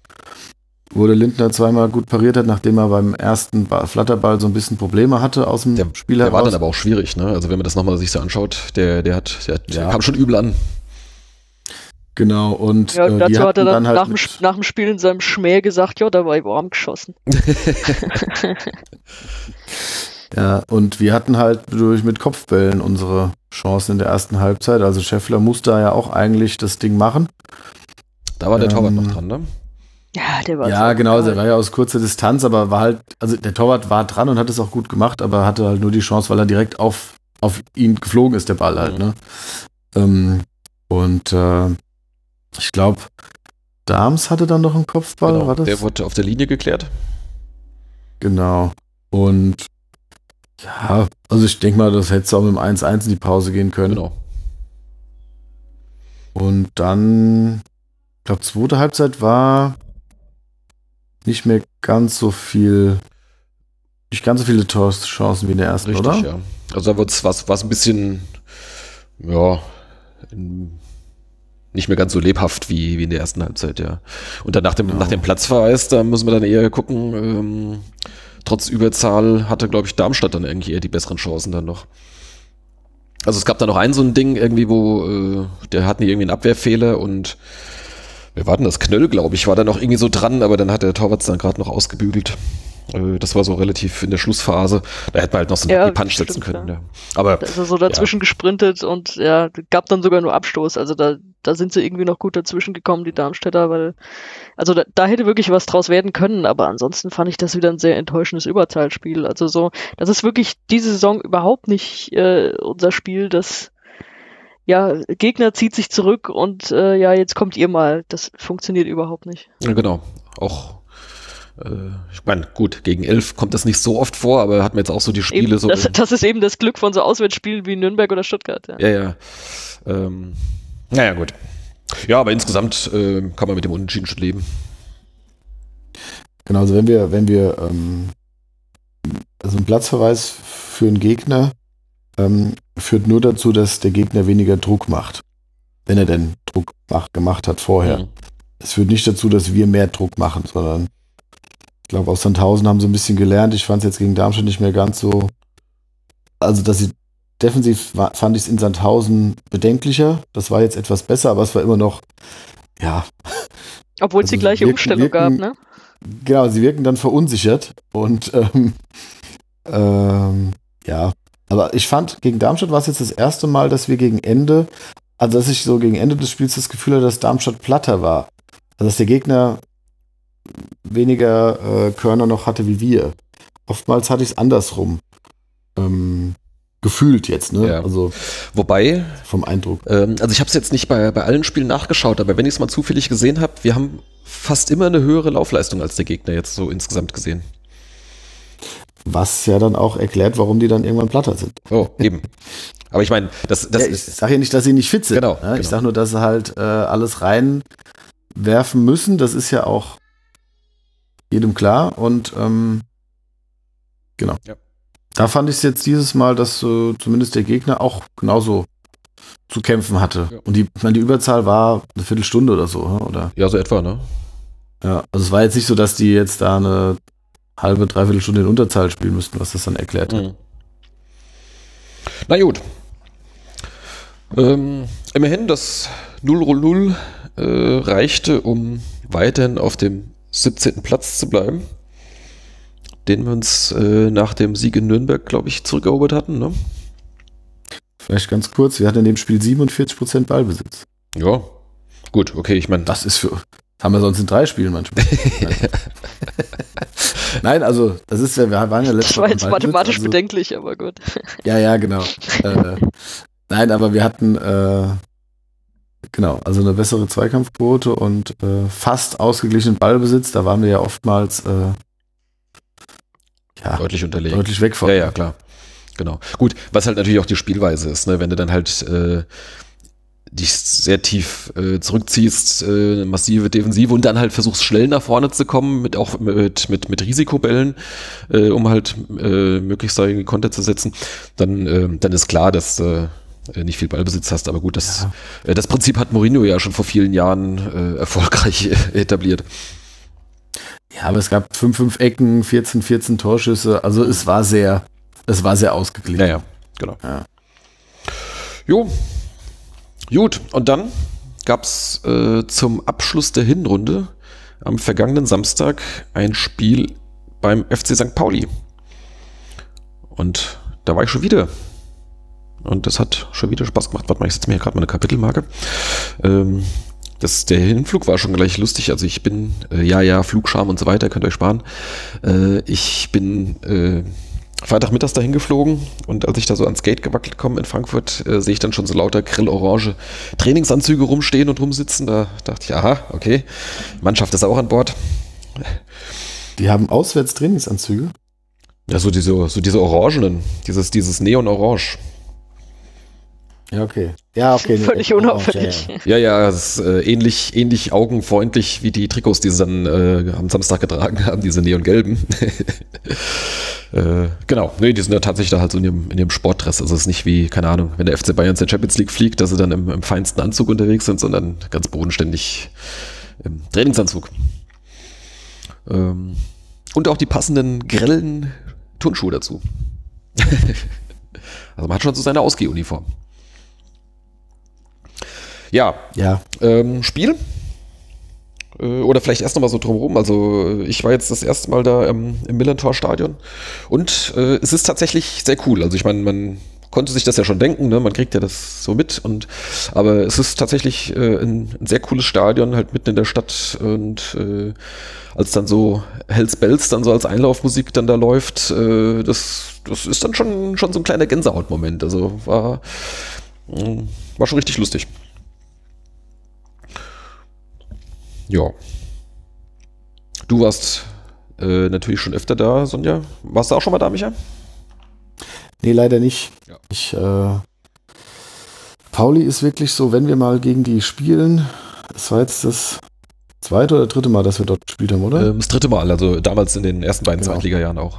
A: Wo der Lindner zweimal gut pariert hat, nachdem er beim ersten Ba- Flatterball so ein bisschen Probleme hatte aus dem
B: Der,
A: Spiel
B: der war
A: heraus.
B: dann aber auch schwierig, ne? Also wenn man das nochmal sich so anschaut, der, der hat, der, der
A: Ja.
B: kam schon übel an.
A: Genau, und
C: Ja,
A: äh, die
C: dazu hat er dann,
A: dann halt
C: nach, dem, nach dem Spiel in seinem Schmäh gesagt, ja, da war ich warm geschossen.
A: Ja, und wir hatten halt durch mit Kopfbällen unsere Chancen in der ersten Halbzeit. Also Scheffler musste ja auch eigentlich das Ding machen.
B: Da war der
A: Ähm,
B: Torwart noch dran, ne?
C: Ja, der war
A: ja,
C: so
A: genau, der war ja aus kurzer Distanz, aber war halt, also der Torwart war dran und hat es auch gut gemacht, aber hatte halt nur die Chance, weil er direkt auf, auf ihn geflogen ist, der Ball halt,
B: Mhm.
A: ne? Ähm, und äh, ich glaube, Dahms hatte dann noch einen Kopfball,
B: Genau,
A: war das?
B: Der wurde auf der Linie geklärt.
A: Genau. Und ja, also ich denke mal, das hätte auch mit dem 1-1 in die Pause gehen können.
B: Genau.
A: Und dann, ich glaube, zweite Halbzeit war nicht mehr ganz so viel, nicht ganz so viele Tor Chancen wie in der ersten,
B: Richtig,
A: oder?
B: ja. Also da wird's was, was ein bisschen, ja, nicht mehr ganz so lebhaft wie, wie in der ersten Halbzeit, ja. Und dann nach dem,
A: Genau.
B: nach dem Platzverweis, da müssen wir dann eher gucken, ähm, trotz Überzahl hatte, glaube ich, Darmstadt dann irgendwie eher die besseren Chancen dann noch. Also es gab da noch ein so ein Ding irgendwie, wo äh, der hatten irgendwie einen Abwehrfehler und wir warten das Knöll, glaube ich, war da noch irgendwie so dran, aber dann hat der Torwart dann gerade noch ausgebügelt. Äh, Das war so relativ in der Schlussphase. Da hätte man halt noch so einen
C: Ja,
B: Punch setzen können.
C: ja.
B: Ja. Aber
C: Da ist er so dazwischen gesprintet und ja, gab dann sogar nur Abstoß. Also da, da sind sie irgendwie noch gut dazwischen gekommen, die Darmstädter, weil, also da, da hätte wirklich was draus werden können, aber ansonsten fand ich das wieder ein sehr enttäuschendes Überzahlspiel. Also so, das ist wirklich diese Saison überhaupt nicht äh, unser Spiel, das ja, Gegner zieht sich zurück und äh, ja, jetzt kommt ihr mal. Das funktioniert überhaupt nicht.
B: Ja, genau. Auch, äh, ich meine, gut, gegen elf kommt das nicht so oft vor, aber hat man jetzt auch so die Spiele
C: Eben,
B: so.
C: das, das ist eben das Glück von so Auswärtsspielen wie Nürnberg oder Stuttgart. Ja.
B: ja, ja. Ähm, naja, gut. Ja, aber insgesamt äh, kann man mit dem Unentschieden schon leben.
A: Genau, also wenn wir, wenn wir ähm, also ein Platzverweis für einen Gegner ähm, führt nur dazu, dass der Gegner weniger Druck macht. Wenn er denn Druck macht, gemacht hat vorher.
B: Mhm.
A: Es führt nicht dazu, dass wir mehr Druck machen, sondern ich glaube, aus Sandhausen haben sie ein bisschen gelernt. Ich fand es jetzt gegen Darmstadt nicht mehr ganz so. Also, dass sie defensiv war, fand ich es in Sandhausen bedenklicher. Das war jetzt etwas besser, aber es war immer noch ja.
C: Obwohl es
A: Also
C: die gleiche
A: wirken-
C: Umstellung gab,
A: wirken-
C: ne?
A: Genau, sie wirken dann verunsichert und ähm, ähm, ja, aber ich fand, gegen Darmstadt war es jetzt das erste Mal, dass wir gegen Ende, also dass ich so gegen Ende des Spiels das Gefühl hatte, dass Darmstadt platter war. Also dass der Gegner weniger äh, Körner noch hatte wie wir. Oftmals hatte ich es andersrum. Ähm, gefühlt jetzt, ne?
B: Ja.
A: Also
B: Wobei,
A: vom Eindruck.
B: ähm, also ich habe es jetzt nicht bei, bei allen Spielen nachgeschaut, aber wenn ich es mal zufällig gesehen habe, wir haben fast immer eine höhere Laufleistung als der Gegner jetzt so insgesamt gesehen.
A: Was ja dann auch erklärt, warum die dann irgendwann platter sind.
B: Oh, eben. Aber ich meine, das, das
A: ja, ich sage ja nicht, dass sie nicht fit sind.
B: Genau,
A: ne? Ich
B: genau.
A: sage nur, dass sie halt äh, alles reinwerfen müssen. Das ist ja auch jedem klar. Und ähm, genau.
B: Ja.
A: Da fand ich es jetzt dieses Mal, dass äh, zumindest der Gegner auch genauso zu kämpfen hatte.
B: Ja.
A: Und die, ich meine, die Überzahl war eine Viertelstunde oder so. ne? Oder
B: Ja, so etwa, ne?
A: ja, also es war jetzt nicht so, dass die jetzt da eine halbe, dreiviertel Stunde in Unterzahl spielen müssten, was das dann erklärt hat.
B: Mhm. Na gut. Ähm, immerhin, das 0-0 äh, reichte, um weiterhin auf dem 17. Platz zu bleiben, den wir uns äh, nach dem Sieg in Nürnberg, glaube ich, zurückerobert hatten. Ne?
A: Vielleicht ganz kurz, wir hatten in dem Spiel 47% Ballbesitz.
B: Ja, gut, okay, ich meine,
A: Das ist für. Das haben wir sonst in drei Spielen manchmal. Nein, also das ist ja, wir waren ja letztes
C: Das war
A: Mal
C: jetzt
A: Ballbesitz,
C: mathematisch
A: also,
C: bedenklich, aber gut.
A: Ja, ja, genau. äh, nein, aber wir hatten äh, genau, also eine bessere Zweikampfquote und äh, fast ausgeglichenen Ballbesitz. Da waren wir ja oftmals äh, ja,
B: deutlich unterlegen.
A: deutlich weg von.
B: Ja, ja, klar. Genau. Gut, was halt natürlich auch die Spielweise ist, ne? wenn du dann halt äh, dich sehr tief äh, zurückziehst, äh, massive Defensive und dann halt versuchst schnell nach vorne zu kommen, mit auch mit, mit, mit Risikobällen, äh, um halt äh, möglichst da irgendwie Konter zu setzen, dann, äh, dann ist klar, dass äh, nicht viel Ballbesitz hast, aber gut, das, äh, das Prinzip hat Mourinho ja schon vor vielen Jahren äh, erfolgreich etabliert.
A: Ja, aber es gab 5, 5 Ecken, 14, 14 Torschüsse. Also es war sehr, es war sehr ausgeglichen.
B: Ja, ja, genau.
A: Ja.
B: Jo. Gut, und dann gab es äh, zum Abschluss der Hinrunde am vergangenen Samstag ein Spiel beim FC St. Pauli. Und da war ich schon wieder. Und das hat schon wieder Spaß gemacht. Warte mal, ich setze mir hier gerade mal eine Kapitelmarke. Ähm, das, der Hinflug war schon gleich lustig. Also ich bin, äh, ja, ja, Flugscham und so weiter, könnt ihr euch sparen. Äh, ich bin äh, Freitagmittags dahin geflogen und als ich da so ans Gate gewackelt komme in Frankfurt, äh, sehe ich dann schon so lauter grillorange Trainingsanzüge rumstehen und rumsitzen. Da dachte ich, aha, okay, Mannschaft ist auch an Bord.
A: Die haben auswärts Trainingsanzüge.
B: Ja, so diese, so diese orangenen, dieses, dieses Neon-Orange.
A: Ja, okay. Ja, okay.
C: Völlig
A: oh,
C: unauffällig.
A: ja, ja.
B: Es ist äh, ähnlich, ähnlich augenfreundlich wie die Trikots, die sie dann äh, am Samstag getragen haben, diese neongelben. äh, genau, nee, die sind ja tatsächlich da halt so in ihrem, in ihrem Sportdress. Also es ist nicht wie, keine Ahnung, wenn der FC Bayern zur Champions League fliegt, dass sie dann im, im feinsten Anzug unterwegs sind, sondern ganz bodenständig im Trainingsanzug. Ähm, und auch die passenden grellen Turnschuhe dazu. also man hat schon so seine Ausgehuniform. Ja,
A: Ja,
B: ähm, Spiel? Äh, Oder vielleicht erst nochmal so drumherum. Also äh, ich war jetzt das erste Mal da ähm, im Millantor-Stadion und äh, es ist tatsächlich sehr cool. Also ich meine, man konnte sich das ja schon denken, ne? man kriegt ja das so mit. Und aber es ist tatsächlich äh, ein, ein sehr cooles Stadion, halt mitten in der Stadt. Und äh, als dann so Hells Bells dann so als Einlaufmusik dann da läuft, äh, das, das ist dann schon, schon so ein kleiner Gänsehautmoment. Also war, mh, war schon richtig lustig. Ja. Du warst äh, natürlich schon öfter da, Sonja. Warst du auch schon mal da, Micha?
A: nee, leider nicht.
B: Ja.
A: Ich, äh, Pauli ist wirklich so, wenn wir mal gegen die spielen, das war jetzt das zweite oder dritte Mal, dass wir dort gespielt haben, oder?
B: Ähm, das dritte Mal, also damals in den ersten beiden
A: Genau.
B: Zweitliga-Jahren auch.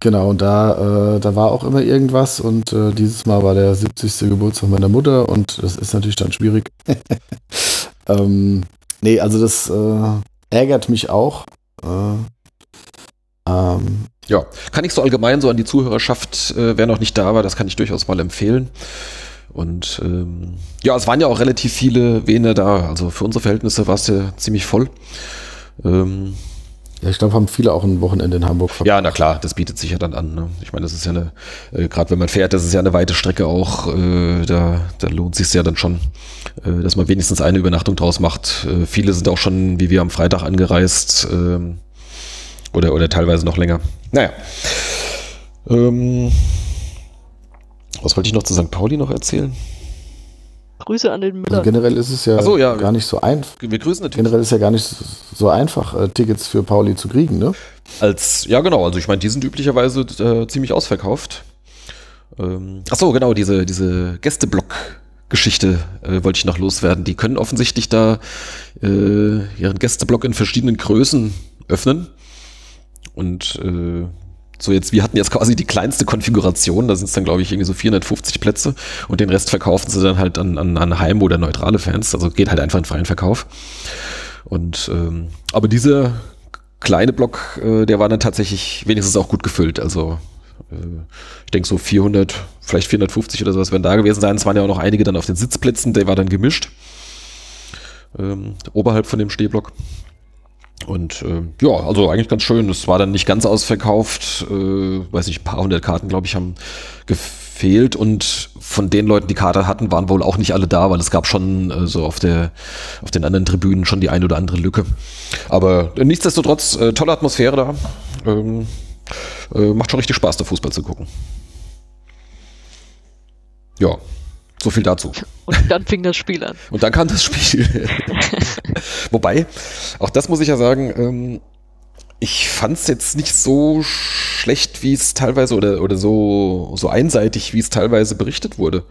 A: Genau, und da, äh, da war auch immer irgendwas und äh, dieses Mal war der 70. Geburtstag meiner Mutter und das ist natürlich dann schwierig. ähm, nee, also das äh, ärgert mich auch. Äh, ähm,
B: Ja, kann ich so allgemein so an die Zuhörerschaft, äh, wer noch nicht da war, das kann ich durchaus mal empfehlen. Und ähm, ja, es waren ja auch relativ viele Vene da. Also für unsere Verhältnisse war es ja ziemlich voll. Ähm,
A: ja, ich glaube, haben viele auch ein Wochenende in Hamburg
B: verbracht. Ja, na klar, das bietet sich ja dann an. Ne? Ich meine, das ist ja eine, äh, gerade wenn man fährt, das ist ja eine weite Strecke auch, äh, da, da lohnt sich ja dann schon, äh, dass man wenigstens eine Übernachtung draus macht. Äh, viele sind auch schon, wie wir am Freitag angereist, äh, oder, oder teilweise noch länger. Naja. Ähm, was wollte ich noch zu St. Pauli noch erzählen?
C: Grüße an den Müller.
A: Also generell ist es ja,
B: so, ja,
A: gar nicht so einfach.
B: Wir grüßen natürlich.
A: Generell ist ja gar nicht so einfach, äh, Tickets für Pauli zu kriegen, ne?
B: Als, ja, genau. Also ich meine, die sind üblicherweise äh, ziemlich ausverkauft. Ähm, ach so, genau, diese, diese Gästeblock-Geschichte äh, wollte ich noch loswerden. Die können offensichtlich da äh, ihren Gästeblock in verschiedenen Größen öffnen. Und äh, so jetzt, wir hatten jetzt quasi die kleinste Konfiguration, da sind es dann, glaube ich, irgendwie so 450 Plätze und den Rest verkaufen sie dann halt an, an, an Heim- oder neutrale Fans. Also geht halt einfach in freien Verkauf. Und ähm, aber dieser kleine Block, äh, der war dann tatsächlich wenigstens auch gut gefüllt. Also äh, ich denke so 400, vielleicht 450 oder sowas werden da gewesen sein. Es waren ja auch noch einige dann auf den Sitzplätzen, der war dann gemischt. Ähm, oberhalb von dem Stehblock. Und äh, ja, also eigentlich ganz schön. Es war dann nicht ganz ausverkauft. Äh, weiß nicht, ein paar hundert Karten, glaube ich, haben gefehlt. Und von den Leuten, die Karte hatten, waren wohl auch nicht alle da, weil es gab schon äh, so auf, der, auf den anderen Tribünen schon die eine oder andere Lücke. Aber äh, nichtsdestotrotz, äh, tolle Atmosphäre da. Ähm, äh, macht schon richtig Spaß, da Fußball zu gucken. Ja, so viel dazu.
C: Und dann fing das Spiel an.
B: Und dann kam das Spiel. Wobei, auch das muss ich ja sagen, ähm, ich fand es jetzt nicht so schlecht, wie es teilweise oder, oder so, so einseitig, wie es teilweise berichtet wurde.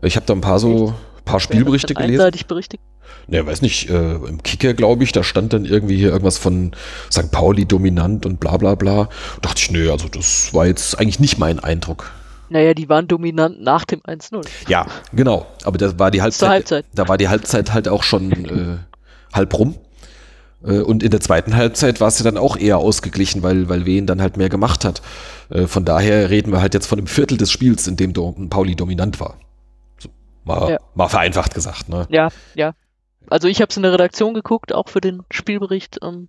B: Ich habe da ein paar so paar Spielberichte gelesen.
C: Einseitig berichtet?
B: Ne, weiß nicht, äh, im Kicker, glaube ich, da stand dann irgendwie hier irgendwas von St. Pauli dominant und bla bla bla. Da dachte ich, nö, also das war jetzt eigentlich nicht mein Eindruck.
C: Naja, die waren dominant nach dem 1-0.
B: Ja, genau. Aber das war die Halbzeit. Halbzeit. Da war die Halbzeit halt auch schon äh, halb rum. Äh, und in der zweiten Halbzeit war es ja dann auch eher ausgeglichen, weil, weil Wien dann halt mehr gemacht hat. Äh, von daher reden wir halt jetzt von einem Viertel des Spiels, in dem Pauli dominant war. So, mal, ja. mal vereinfacht gesagt. Ne?
C: Ja, ja. Also ich habe es in der Redaktion geguckt, auch für den Spielbericht. Ähm,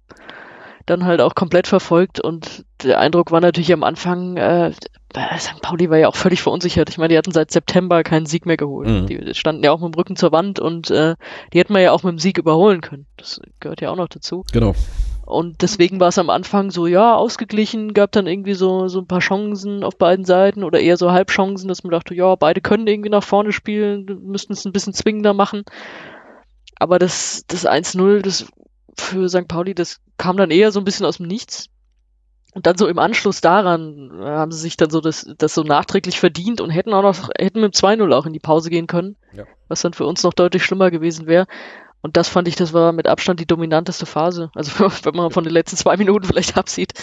C: dann halt auch komplett verfolgt und der Eindruck war natürlich am Anfang, äh, St. Pauli war ja auch völlig verunsichert. Ich meine, die hatten seit September keinen Sieg mehr geholt. Mhm. Die standen ja auch mit dem Rücken zur Wand und äh, die hätten wir ja auch mit dem Sieg überholen können. Das gehört ja auch noch dazu.
B: Genau.
C: Und deswegen war es am Anfang so, ja, ausgeglichen, gab dann irgendwie so, so ein paar Chancen auf beiden Seiten oder eher so Halbchancen, dass man dachte, ja, beide können irgendwie nach vorne spielen, müssten es ein bisschen zwingender machen. Aber das, das 1-0, das für St. Pauli, das kam dann eher so ein bisschen aus dem Nichts. Und dann so im Anschluss daran äh, haben sie sich dann so das, das so nachträglich verdient und hätten auch noch, hätten mit 2-0 auch in die Pause gehen können, ja. was dann für uns noch deutlich schlimmer gewesen wäre. Und das fand ich, das war mit Abstand die dominanteste Phase. Also wenn man von den letzten zwei Minuten vielleicht absieht,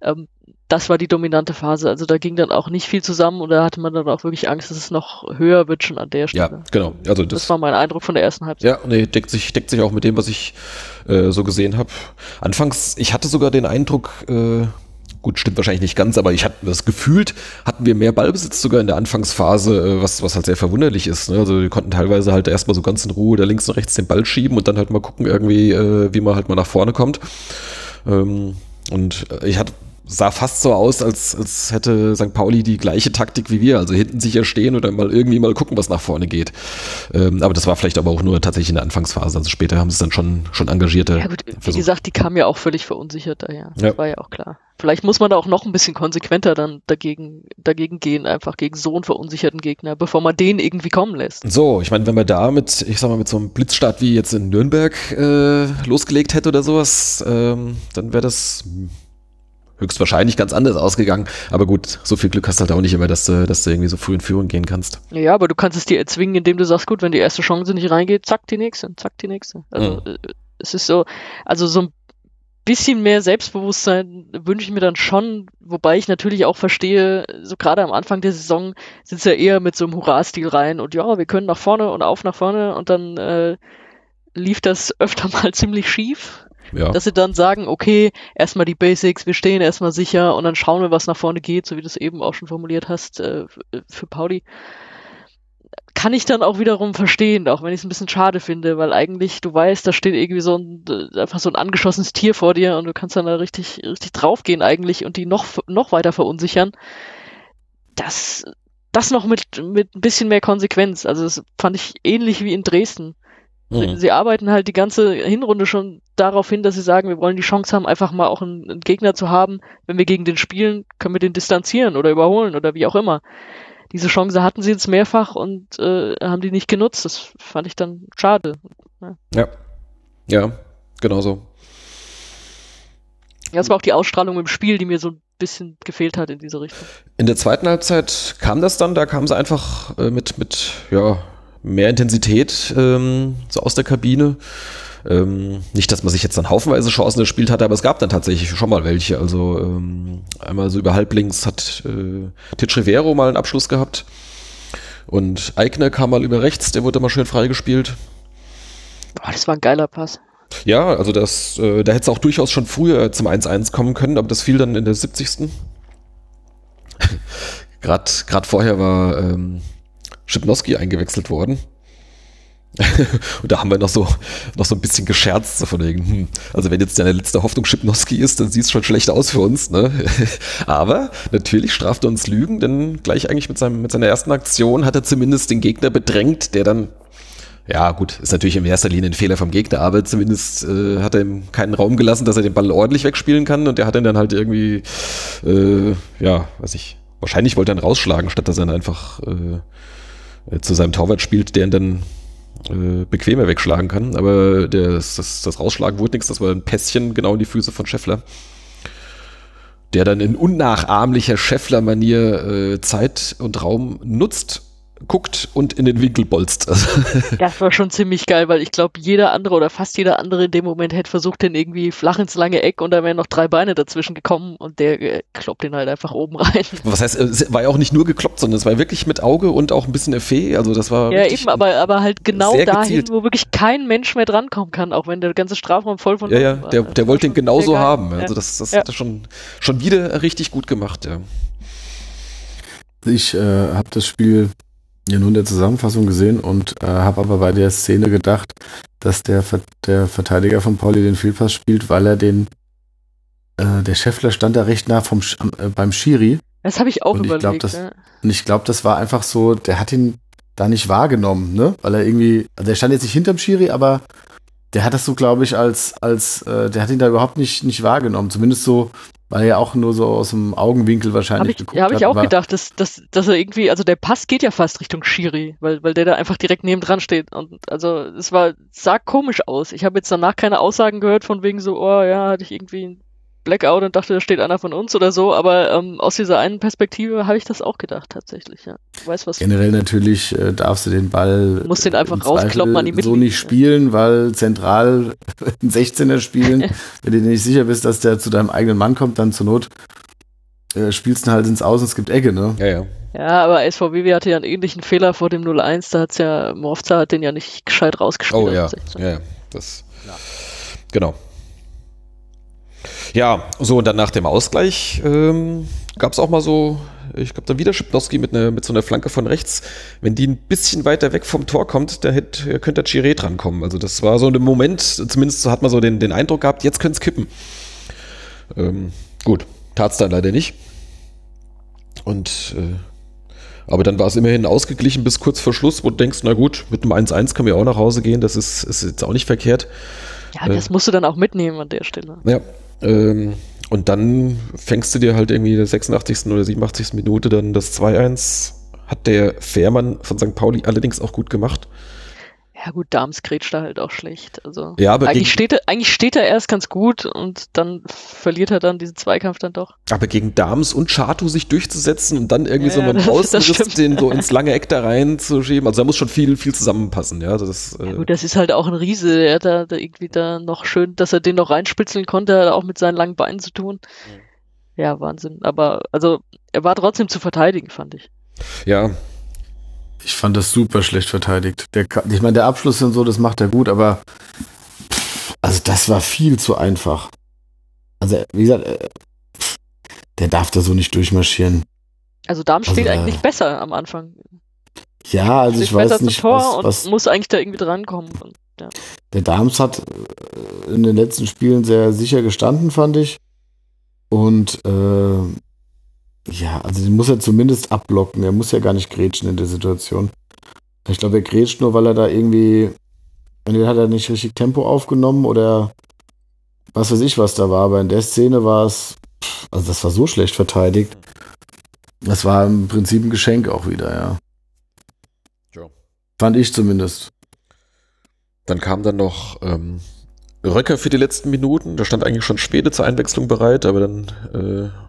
C: ähm, das war die dominante Phase. Also da ging dann auch nicht viel zusammen und da hatte man dann auch wirklich Angst, dass es noch höher wird schon an der Stelle.
B: Ja, genau. Also
C: das, das war mein Eindruck von der ersten Halbzeit.
B: Ja, nee, deckt sich, deckt sich auch mit dem, was ich äh, so gesehen habe. Anfangs, ich hatte sogar den Eindruck, äh, gut, stimmt wahrscheinlich nicht ganz, aber ich hatte das gefühlt, hatten wir mehr Ballbesitz sogar in der Anfangsphase, äh, was, was halt sehr verwunderlich ist. Ne? Also wir konnten teilweise halt erstmal so ganz in Ruhe da links und rechts den Ball schieben und dann halt mal gucken irgendwie, äh, wie man halt mal nach vorne kommt. Ähm, und äh, ich hatte sah fast so aus, als, als hätte St. Pauli die gleiche Taktik wie wir, also hinten sicher stehen oder mal irgendwie mal gucken, was nach vorne geht. Ähm, aber das war vielleicht aber auch nur tatsächlich in der Anfangsphase. Also später haben sie es dann schon, schon engagierter. Ja gut,
C: wie gesagt, die kamen ja auch völlig verunsichert daher. Das ja. war ja auch klar. Vielleicht muss man da auch noch ein bisschen konsequenter dann dagegen, dagegen gehen, einfach gegen so einen verunsicherten Gegner, bevor man den irgendwie kommen lässt.
B: So, ich meine, wenn man da mit, ich sag mal, mit so einem Blitzstart wie jetzt in Nürnberg äh, losgelegt hätte oder sowas, ähm, dann wäre das höchstwahrscheinlich ganz anders ausgegangen. Aber gut, so viel Glück hast du halt auch nicht immer, dass du, dass du irgendwie so früh in Führung gehen kannst.
C: Ja, aber du kannst es dir erzwingen, indem du sagst, gut, wenn die erste Chance nicht reingeht, zack, die nächste, zack, die nächste. Also mhm. es ist so, also so ein bisschen mehr Selbstbewusstsein wünsche ich mir dann schon, wobei ich natürlich auch verstehe, so gerade am Anfang der Saison sind es ja eher mit so einem Hurra-Stil rein und ja, wir können nach vorne und auf nach vorne und dann äh, lief das öfter mal ziemlich schief. Ja. Dass sie dann sagen, okay, erstmal die Basics, wir stehen erstmal sicher und dann schauen wir, was nach vorne geht, so wie du es eben auch schon formuliert hast, äh, für Pauli. kann ich dann auch wiederum verstehen, auch wenn ich es ein bisschen schade finde, weil eigentlich du weißt, da steht irgendwie so ein einfach so ein angeschossenes Tier vor dir und du kannst dann da richtig richtig draufgehen eigentlich und die noch noch weiter verunsichern. Das das noch mit mit ein bisschen mehr Konsequenz. Also das fand ich ähnlich wie in Dresden. Sie, mhm. sie, arbeiten halt die ganze Hinrunde schon darauf hin, dass sie sagen, wir wollen die Chance haben, einfach mal auch einen, einen Gegner zu haben. Wenn wir gegen den spielen, können wir den distanzieren oder überholen oder wie auch immer diese Chance hatten sie jetzt mehrfach und äh, haben die nicht genutzt. Das fand ich dann schade.
B: Ja, ja, ja genau so.
C: Das war auch die Ausstrahlung im Spiel, die mir so ein bisschen gefehlt hat in diese Richtung.
B: In der zweiten Halbzeit kam das dann, da kam sie einfach äh, mit, mit ja, mehr Intensität ähm, so aus der Kabine. Ähm, nicht, dass man sich jetzt dann haufenweise Chancen gespielt hat, aber es gab dann tatsächlich schon mal welche. Also ähm, einmal so über halblinks hat äh, Titch Rivero mal einen Abschluss gehabt. Und Eigner kam mal über rechts, der wurde mal schön freigespielt.
C: Boah, das war ein geiler Pass.
B: Ja, also das, äh, da hätte es auch durchaus schon früher zum 1-1 kommen können, aber das fiel dann in der 70. Gerade vorher war ähm, Schipnowski eingewechselt worden. und da haben wir noch so, noch so ein bisschen gescherzt, so von wegen, hm, also wenn jetzt deine letzte Hoffnung Schipnowski ist, dann sieht es schon schlecht aus für uns, ne? Aber natürlich straft er uns Lügen, denn gleich eigentlich mit, seinem, mit seiner ersten Aktion hat er zumindest den Gegner bedrängt, der dann, ja gut, ist natürlich in erster Linie ein Fehler vom Gegner, aber zumindest äh, hat er ihm keinen Raum gelassen, dass er den Ball ordentlich wegspielen kann und der hat ihn dann halt irgendwie, äh, ja, weiß ich, wahrscheinlich wollte er ihn rausschlagen, statt dass er ihn einfach äh, zu seinem Torwart spielt, der ihn dann äh, bequemer wegschlagen kann. Aber das, das, das Rausschlagen wurde nichts, das war ein Pässchen genau in die Füße von Scheffler. Der dann in unnachahmlicher Scheffler-Manier äh, Zeit und Raum nutzt guckt und in den Winkel bolzt.
C: das war schon ziemlich geil, weil ich glaube, jeder andere oder fast jeder andere in dem Moment hätte versucht, den irgendwie flach ins lange Eck und da wären noch drei Beine dazwischen gekommen und der äh, kloppt den halt einfach oben rein.
B: Was heißt, es war ja auch nicht nur gekloppt, sondern es war wirklich mit Auge und auch ein bisschen Effet. Also das war.
C: Ja, eben, aber, aber halt genau dahin, gezielt. wo wirklich kein Mensch mehr drankommen kann, auch wenn der ganze Strafraum voll von.
B: Ja, ja, der, der wollte den genauso haben. Also das, das ja. hat er schon, schon wieder richtig gut gemacht, ja.
A: Ich äh, habe das Spiel ja nur in der Zusammenfassung gesehen und äh, habe aber bei der Szene gedacht, dass der, der Verteidiger von Pauli den Fehlpass spielt, weil er den, äh, der Scheffler stand da recht nah vom, äh, beim Schiri.
C: Das habe ich auch und überlegt.
A: Ich glaub, das, ja. Und ich glaube, das war einfach so, der hat ihn da nicht wahrgenommen, ne? Weil er irgendwie, also der stand jetzt nicht hinterm Schiri, aber der hat das so, glaube ich, als, als, äh, der hat ihn da überhaupt nicht, nicht wahrgenommen. Zumindest so, weil er ja auch nur so aus dem Augenwinkel wahrscheinlich hab
C: ich, geguckt ja, hab hat. Habe ich auch gedacht, dass, dass, dass er irgendwie, also der Pass geht ja fast Richtung Schiri, weil, weil der da einfach direkt neben dran steht. Und also es war, sah komisch aus. Ich habe jetzt danach keine Aussagen gehört von wegen so, oh ja, hatte ich irgendwie Blackout und dachte, da steht einer von uns oder so, aber ähm, aus dieser einen Perspektive habe ich das auch gedacht tatsächlich, ja.
A: Du weißt, was Generell natürlich äh, darfst du den Ball
C: musst den einfach rauskloppen an die
A: Mitte. so nicht spielen, weil zentral ein 16er spielen, wenn du dir nicht sicher bist, dass der zu deinem eigenen Mann kommt, dann zur Not äh, spielst du halt ins Außen, es gibt Ecke, ne?
B: Ja, ja.
C: Ja, aber SVW hatte ja einen ähnlichen Fehler vor dem 0-1, da hat's ja, Morfza hat den ja nicht gescheit rausgespielt.
B: Oh ja, ja, das, ja. genau. Ja, so und dann nach dem Ausgleich ähm, gab es auch mal so, ich glaube, dann wieder Schipnowski mit, ne, mit so einer Flanke von rechts. Wenn die ein bisschen weiter weg vom Tor kommt, da hätte, könnte der Chiré drankommen. Also das war so ein Moment, zumindest hat man so den, den Eindruck gehabt, jetzt könnte es kippen. Ähm, gut, tat es dann leider nicht. Und äh, aber dann war es immerhin ausgeglichen bis kurz vor Schluss, wo du denkst, na gut, mit einem 1-1 können wir auch nach Hause gehen, das ist, ist jetzt auch nicht verkehrt.
C: Ja, das äh, musst du dann auch mitnehmen an der Stelle.
B: Ja, ähm, und dann fängst du dir halt irgendwie in der 86. oder 87. Minute dann das 2-1. Hat der Fährmann von St. Pauli allerdings auch gut gemacht.
C: Ja gut, Dams grätscht da halt auch schlecht. Also
B: ja, aber
C: eigentlich, steht er, eigentlich steht er erst ganz gut und dann verliert er dann diesen Zweikampf dann doch.
B: Aber gegen Dams und Chatu sich durchzusetzen und dann irgendwie ja, so einen Außenriss den so ins lange Eck da reinzuschieben, also da muss schon viel, viel zusammenpassen. Ja, das,
C: äh ja gut, das ist halt auch ein Riese, er hat da, da, irgendwie da noch schön, dass er den noch reinspitzeln konnte, hat auch mit seinen langen Beinen zu tun. Ja, Wahnsinn. Aber also er war trotzdem zu verteidigen, fand ich.
B: Ja,
A: ich fand das super schlecht verteidigt. Der, ich meine, der Abschluss und so, das macht er gut, aber also das war viel zu einfach. Also, wie gesagt, äh, der darf da so nicht durchmarschieren.
C: Also Darm steht also, eigentlich äh, besser am Anfang.
A: Ja, also ich weiß nicht, was, was
C: und muss eigentlich da irgendwie drankommen. Und, ja.
A: der Darms hat äh, in den letzten Spielen sehr sicher gestanden, fand ich. Und äh, ja, also den muss er zumindest abblocken. Er muss ja gar nicht grätschen in der Situation. Ich glaube, er grätscht nur, weil er da irgendwie, entweder hat er nicht richtig Tempo aufgenommen oder was weiß ich, was da war. Aber in der Szene war es, also das war so schlecht verteidigt. Das war im Prinzip ein Geschenk auch wieder, ja.
B: Ja.
A: Fand ich zumindest.
B: Dann kam dann noch ähm, Röcker für die letzten Minuten. Da stand eigentlich schon Späte zur Einwechslung bereit, aber dann äh,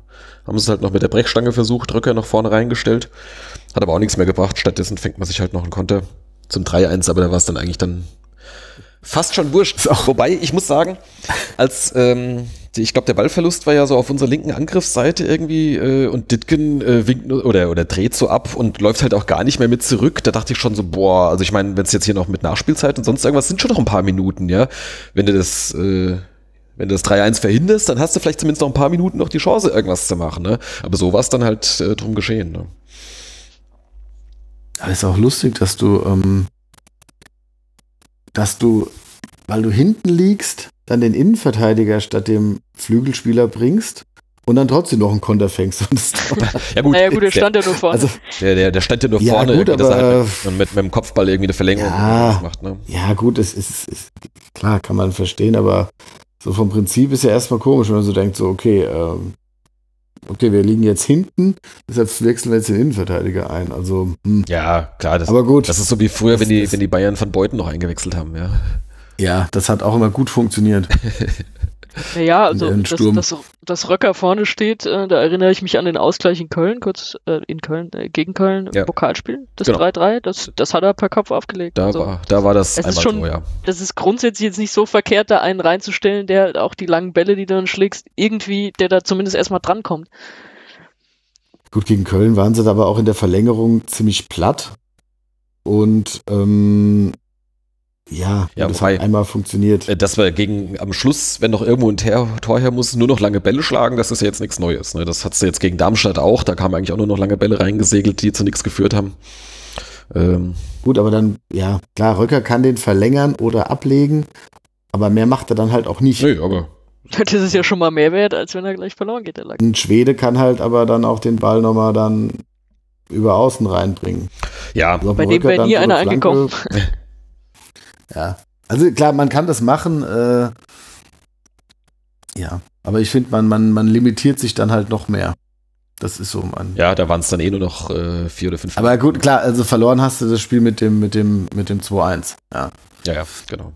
B: haben sie es halt noch mit der Brechstange versucht, Röcker noch vorne reingestellt. Hat aber auch nichts mehr gebracht. Stattdessen fängt man sich halt noch einen Konter zum 3-1, aber da war es dann eigentlich dann fast schon wurscht. Wobei, ich muss sagen, als ähm, die, ich glaube, der Ballverlust war ja so auf unserer linken Angriffsseite irgendwie äh, und Ditgen äh, winkt oder, oder dreht so ab und läuft halt auch gar nicht mehr mit zurück. Da dachte ich schon so, boah, also ich meine, wenn es jetzt hier noch mit Nachspielzeit und sonst irgendwas sind schon noch ein paar Minuten, ja. Wenn du das, äh, wenn du das 3-1 verhinderst, dann hast du vielleicht zumindest noch ein paar Minuten noch die Chance, irgendwas zu machen, ne? Aber so war es dann halt äh, drum geschehen, ne?
A: Aber ist auch lustig, dass du, ähm, dass du, weil du hinten liegst, dann den Innenverteidiger statt dem Flügelspieler bringst und dann trotzdem noch einen Konter fängst.
B: ja gut,
C: naja, gut, der stand ja nur vorne.
A: Also,
B: der, der, der stand ja nur
A: Ja,
B: vorne,
A: gut,
B: dass er
A: aber-
B: halt mit, mit, mit dem Kopfball irgendwie eine Verlängerung
A: Ja.
B: macht, ne?
A: ja, gut, es ist, ist klar, kann man verstehen, aber so vom Prinzip ist ja erstmal komisch, wenn man so denkt, so, okay, ähm, okay, wir liegen jetzt hinten, deshalb wechseln wir jetzt den Innenverteidiger ein. Also, hm.
B: Ja, klar, das,
A: aber gut,
B: das ist so wie früher,
A: Das-
B: wenn die,
A: das-
B: wenn die Bayern von Beuten noch eingewechselt haben, ja.
A: ja, das hat auch immer gut funktioniert.
C: Naja, also dass, dass, dass Röcker vorne steht, äh, da erinnere ich mich an den Ausgleich in Köln, kurz äh, in Köln, äh, gegen Köln,
B: Ja.
C: im Pokalspiel, das
B: Genau.
C: 3-3, das, das hat er per Kopf aufgelegt.
B: Da,
C: Also,
B: war, da war das einmal
C: schon-
B: so, ja.
C: das ist grundsätzlich jetzt nicht so verkehrt, da einen reinzustellen, der halt auch die langen Bälle, die du dann schlägst, irgendwie, der da zumindest erstmal drankommt.
A: Gut, gegen Köln waren sie aber auch in der Verlängerung ziemlich platt. Und ähm, ja,
B: Ja,
A: das
B: wobei-
A: hat einmal funktioniert.
B: Äh, Dass wir gegen am Schluss, wenn noch irgendwo ein Ter Tor her muss, nur noch lange Bälle schlagen, das ist ja jetzt nichts Neues. Ne? Das hat's ja jetzt gegen Darmstadt auch, da kamen eigentlich auch nur noch lange Bälle reingesegelt, die zu nichts geführt haben. Ähm,
A: Gut, aber dann, ja, klar, Röcker kann den verlängern oder ablegen, aber mehr macht er dann halt auch nicht.
B: nö, aber
C: Das ist ja schon mal mehr wert, als wenn er gleich verloren geht, der Lack.
A: Ein Schwede kann halt aber dann auch den Ball nochmal dann über außen reinbringen.
B: ja,
A: Also
C: Bei dem wäre
A: dann
C: nie
A: so eine
C: einer angekommen.
A: Ja, also klar, man kann das machen. Äh, ja, aber ich finde, man, man, man limitiert sich dann halt noch mehr. Das ist so mein.
B: ja, da waren es dann eh nur noch äh, vier oder fünf.
A: Aber gut, klar, also verloren hast du das Spiel mit dem, mit dem, mit dem 2-1. Ja.
B: Ja, ja, genau.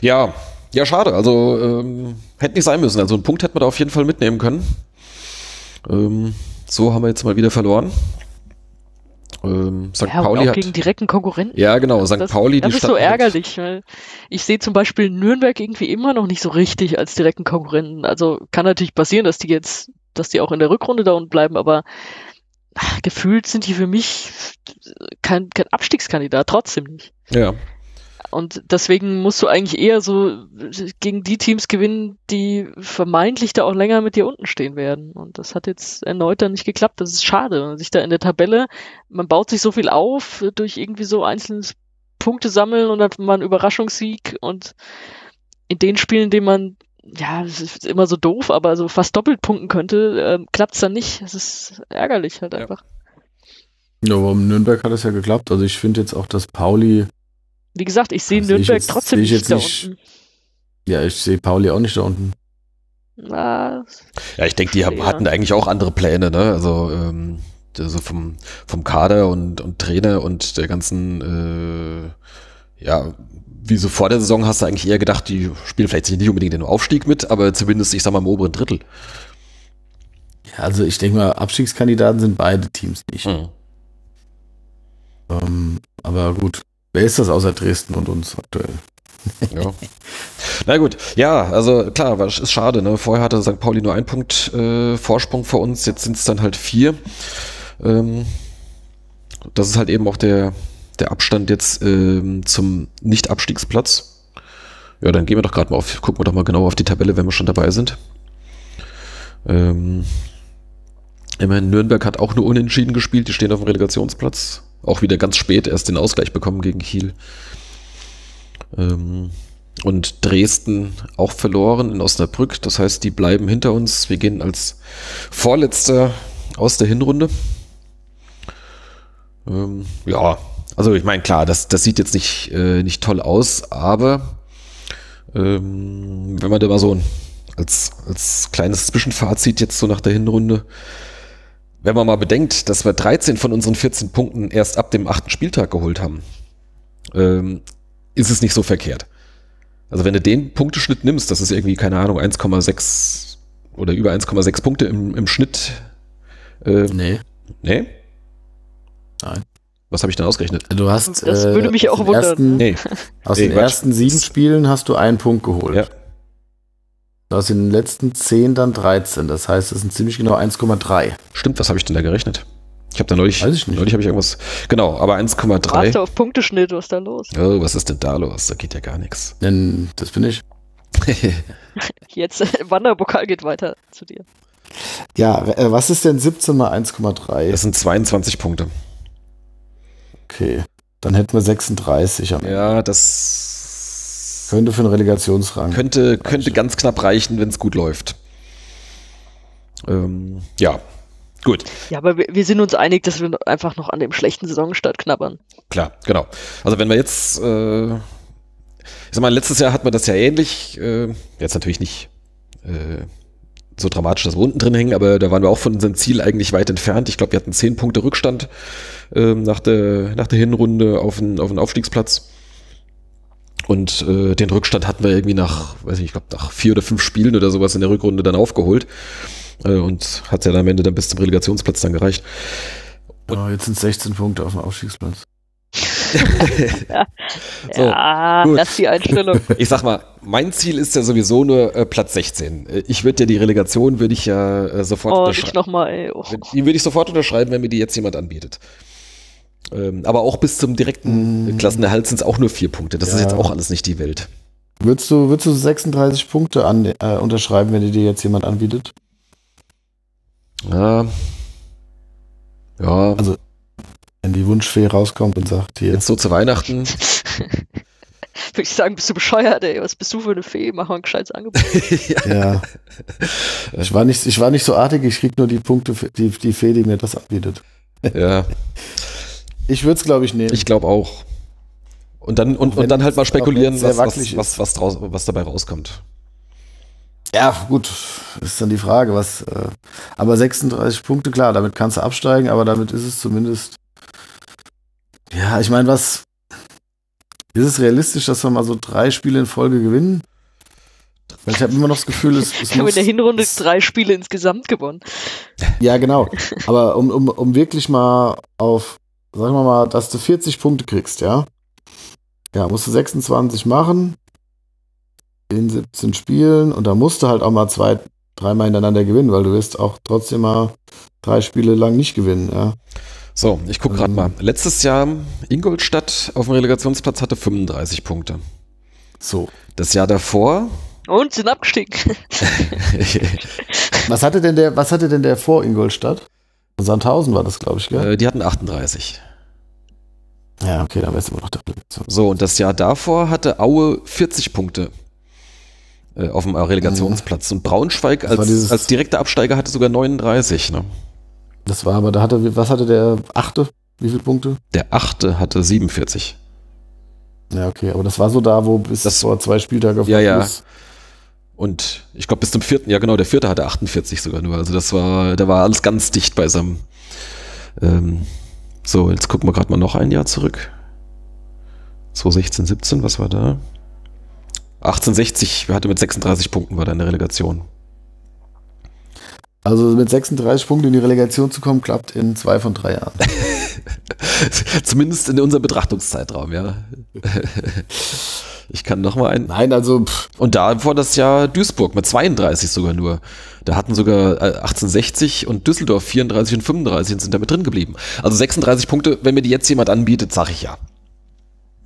B: Ja, ja, schade. Also ähm, hätte nicht sein müssen. Also einen Punkt hätten wir da auf jeden Fall mitnehmen können. Ähm, so haben wir jetzt mal wieder verloren. Ähm, St.
C: Ja,
B: Pauli
C: auch
B: hat.
C: gegen direkten Konkurrenten.
B: Ja, genau. St.
C: Das,
B: Pauli,
C: das
B: die
C: ist so
B: standen mit-
C: ärgerlich, weil ich sehe zum Beispiel Nürnberg irgendwie immer noch nicht so richtig als direkten Konkurrenten. Also kann natürlich passieren, dass die jetzt, dass die auch in der Rückrunde da unten bleiben, aber ach, gefühlt sind die für mich kein, kein Abstiegskandidat, trotzdem nicht.
B: Ja,
C: Und deswegen musst du eigentlich eher so gegen die Teams gewinnen, die vermeintlich da auch länger mit dir unten stehen werden. Und das hat jetzt erneut dann nicht geklappt. Das ist schade. Man sich da in der Tabelle, man baut sich so viel auf durch irgendwie so einzelnes Punkte sammeln und dann hat man einen Überraschungssieg und in den Spielen, in denen man ja, es ist immer so doof, aber so fast doppelt punkten könnte, ähm, klappt es dann nicht. Es ist ärgerlich halt
B: Ja.
C: einfach.
A: Ja, aber in Nürnberg hat es ja geklappt. Also ich finde jetzt auch, dass Pauli,
C: Wie gesagt, ich sehe Nürnberg
A: jetzt-
C: trotzdem nicht
A: jetzt
C: da
A: nicht.
C: unten.
A: ja, ich sehe Pauli auch nicht da unten.
C: Na,
B: ja, ich denke, die haben, hatten eigentlich auch andere Pläne, ne? Also ähm, also vom, vom Kader und, und Trainer und der ganzen, äh, ja, wie so vor der Saison hast du eigentlich eher gedacht, die spielen vielleicht nicht unbedingt den Aufstieg mit, aber zumindest, ich sag mal, im oberen Drittel.
A: Ja, also ich denke mal, Abstiegskandidaten sind beide Teams nicht.
B: Mhm.
A: Ähm, aber gut, wer ist das außer Dresden und uns aktuell?
B: Ja. Na gut, ja, also klar, ist schade. Ne? Vorher hatte St. Pauli nur einen Punkt äh, Vorsprung vor uns, jetzt sind es dann halt vier. Ähm, das ist halt eben auch der, der Abstand jetzt ähm, zum Nicht-Abstiegsplatz. Ja, dann gehen wir doch gerade mal auf, gucken wir doch mal genau auf die Tabelle, wenn wir schon dabei sind. Ähm, Immerhin Nürnberg hat auch nur unentschieden gespielt, die stehen auf dem Relegationsplatz. Auch wieder ganz spät erst den Ausgleich bekommen gegen Kiel. Ähm, und Dresden auch verloren in Osnabrück. Das heißt, die bleiben hinter uns. Wir gehen als Vorletzter aus der Hinrunde. Ähm, ja, also ich meine, klar, das, das sieht jetzt nicht, äh, nicht toll aus, aber ähm, wenn man da mal so als, als kleines Zwischenfazit jetzt so nach der Hinrunde, wenn man mal bedenkt, dass wir 13 von unseren 14 Punkten erst ab dem achten Spieltag geholt haben, ähm, ist es nicht so verkehrt. Also wenn du den Punkteschnitt nimmst, das ist irgendwie, keine Ahnung, 1,6 oder über 1,6 Punkte im, im Schnitt.
A: Äh, nee.
B: Nee?
A: Nein.
B: Was habe ich denn ausgerechnet?
A: Du hast.
C: Das äh, würde mich auch wundern.
A: Ersten, nee. Aus nee, den ersten sieben Spielen hast du einen Punkt geholt. Ja. Aus den letzten zehn dann 13. Das heißt, es sind ziemlich genau 1,3.
B: Stimmt, was habe ich denn da gerechnet? Ich habe da neulich,
A: Weiß ich nicht.
B: neulich habe ich irgendwas, genau, aber 1,3.
C: Warte auf Punkteschnitt, was ist da los?
B: Oh, was ist denn da los? Da geht ja gar nichts.
A: Denn das bin ich.
C: Jetzt, Wanderpokal geht weiter zu dir.
A: Ja, äh, was ist denn 17 mal 1,3?
B: Das sind 22 Punkte.
A: Okay, dann hätten wir 36
B: am Ende. Ja, das
A: könnte für einen Relegationsrang.
B: Könnte, könnte ganz knapp reichen, wenn es gut läuft. Ähm, ja, gut.
C: Ja, aber wir, wir, sind uns einig, dass wir einfach noch an dem schlechten Saisonstart knabbern.
B: Klar, genau. Also wenn wir jetzt, äh, ich sag mal, letztes Jahr hatten wir das ja ähnlich, äh, jetzt natürlich nicht äh, so dramatisch, dass wir unten drin hängen, aber da waren wir auch von unserem Ziel eigentlich weit entfernt. Ich glaube, wir hatten zehn Punkte Rückstand ähm, nach, der, nach der Hinrunde auf den, auf den Aufstiegsplatz. Und äh, den Rückstand hatten wir irgendwie nach, weiß ich, ich glaube, nach vier oder fünf Spielen oder sowas in der Rückrunde dann aufgeholt. Äh, und hat ja dann am Ende dann bis zum Relegationsplatz dann gereicht.
A: Und oh, jetzt sind 16 Punkte auf dem Aufstiegsplatz.
C: ja, so, ja das ist die Einstellung.
B: Ich sag mal, mein Ziel ist ja sowieso nur äh, Platz 16. Äh, ich würde ja die Relegation würde ich ja äh, sofort
C: oh, unterschreiben. Noch mal, ey. Oh.
B: Die würde ich sofort unterschreiben, wenn mir die jetzt jemand anbietet. Ähm, aber auch bis zum direkten mm. Klassenerhalt sind es auch nur vier Punkte. Das ja. ist jetzt auch alles nicht die Welt.
A: Würdest du, würdest du 36 Punkte an, äh, unterschreiben, wenn dir jetzt jemand anbietet?
B: Ja. Ja.
A: Also wenn die Wunschfee rauskommt und sagt, hier.
B: Jetzt so zu Weihnachten.
C: Würde ich sagen, bist du bescheuert, ey. Was bist du für eine Fee? Mach mal ein gescheites Angebot.
A: ja. Ich war, nicht, ich war nicht so artig, ich krieg nur die Punkte, für die, die Fee, die mir das anbietet.
B: Ja.
A: Ich würde es, glaube ich, nehmen.
B: Ich glaube auch. Und dann, und, und dann halt mal spekulieren, was, was, was, was, draus, was dabei rauskommt.
A: Ja, gut, ist dann die Frage, was. Äh, aber 36 Punkte, klar, damit kannst du absteigen, aber damit ist es zumindest ja, ich meine, was. Ist es realistisch, dass wir mal so drei Spiele in Folge gewinnen? Weil ich habe immer noch das Gefühl, es,
C: es Ich habe in der Hinrunde es, drei Spiele insgesamt gewonnen.
A: Ja, genau. Aber um, um, um wirklich mal auf, sagen wir mal, dass du 40 Punkte kriegst, ja? Ja, musst du 26 machen in 17 Spielen und da musst du halt auch mal zwei, dreimal hintereinander gewinnen, weil du wirst auch trotzdem mal drei Spiele lang nicht gewinnen, ja.
B: So, ich gucke gerade ähm. mal. Letztes Jahr Ingolstadt auf dem Relegationsplatz hatte 35 Punkte.
A: So.
B: Das Jahr davor.
C: Und sind abgestiegen.
A: was hatte denn der, was hatte denn der vor Ingolstadt? Sandhausen war das, glaube ich, gell?
B: Äh, die hatten 38.
A: Ja, okay, dann wärst du immer noch der
B: Relegation. So, und das Jahr davor hatte Aue 40 Punkte äh, auf dem Relegationsplatz. Mhm. Und Braunschweig als, als direkter Absteiger hatte sogar 39. Ne?
A: Das war aber, da hatte, was hatte der achte? Wie viele Punkte?
B: Der achte hatte 47.
A: Ja, okay, aber das war so da, wo bis
B: das,
A: vor zwei Spieltage
B: auf Ja, ja. Und ich glaube, bis zum vierten, ja genau, der vierte hatte 48 sogar nur. Also das war, da war alles ganz dicht beisammen. Ähm, so, jetzt gucken wir gerade mal noch ein Jahr zurück. 2016, 17, was war da? 1860, wir hatten mit 36 Punkten war da in der Relegation.
A: Also mit 36 Punkten in die Relegation zu kommen, klappt in zwei von drei Jahren.
B: Zumindest in unserem Betrachtungszeitraum, ja. Ich kann noch mal einen.
A: Nein, also. Pff.
B: Und da war das Jahr Duisburg mit 32 sogar nur. Da hatten sogar 1860 äh, und Düsseldorf 34 und 35 und sind damit drin geblieben. Also 36 Punkte, wenn mir die jetzt jemand anbietet, sage ich ja.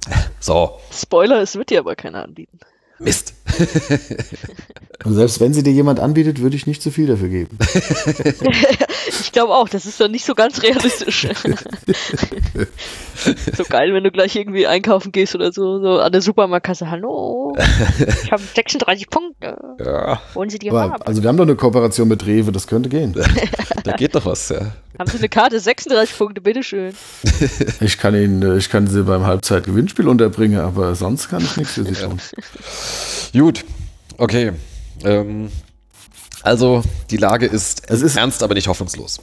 B: So.
C: Spoiler, es wird dir aber keiner anbieten.
B: Mist.
A: Und selbst wenn sie dir jemand anbietet, würde ich nicht zu viel dafür geben.
C: Ich glaube auch, das ist doch nicht so ganz realistisch. so geil, wenn du gleich irgendwie einkaufen gehst oder so, so an der Supermarktkasse. Hallo, ich habe 36 Punkte.
B: Ja.
C: Wollen Sie die
A: Aber,
C: haben?
A: also wir haben doch eine Kooperation mit Rewe, das könnte gehen.
B: Da geht doch was, ja.
C: Haben Sie eine Karte? 36 Punkte, bitteschön.
A: Ich kann ihn, äh, ich kann sie beim Halbzeitgewinnspiel unterbringen, aber sonst kann ich nichts für sie tun.
B: Gut, okay. Ähm, also die Lage ist,
A: Es ist-
B: ernst, aber nicht hoffnungslos.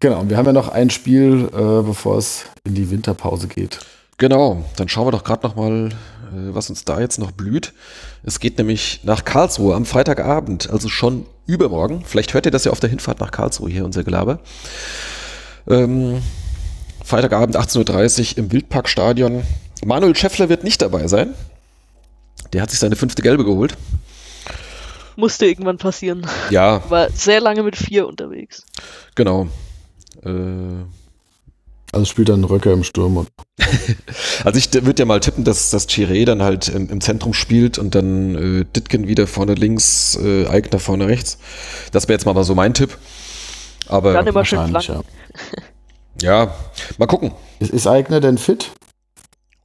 A: Genau, und wir haben ja noch ein Spiel, äh, bevor es in die Winterpause geht.
B: Genau, dann schauen wir doch gerade noch mal, äh, was uns da jetzt noch blüht. Es geht nämlich nach Karlsruhe am Freitagabend, also schon übermorgen. Vielleicht hört ihr das ja auf der Hinfahrt nach Karlsruhe hier, unser Gelaber. Ähm, Freitagabend 18.30 Uhr im Wildparkstadion. Manuel Schäffler wird nicht dabei sein. Der hat sich seine fünfte Gelbe geholt.
C: Musste irgendwann passieren.
B: Ja,
C: War sehr lange mit vier unterwegs.
B: genau. Äh,
A: Also spielt dann Röcker im Sturm und
B: Also ich würde ja mal tippen, dass das Chiré dann halt im, im Zentrum spielt und dann äh, Ditken wieder vorne links, äh, Eigner vorne rechts. Das wäre jetzt mal so mein Tipp. Aber
C: Dann immer schön
A: wahrscheinlich,
C: flanken.
A: ja.
B: ja, mal gucken.
A: Ist, ist Eigner denn fit?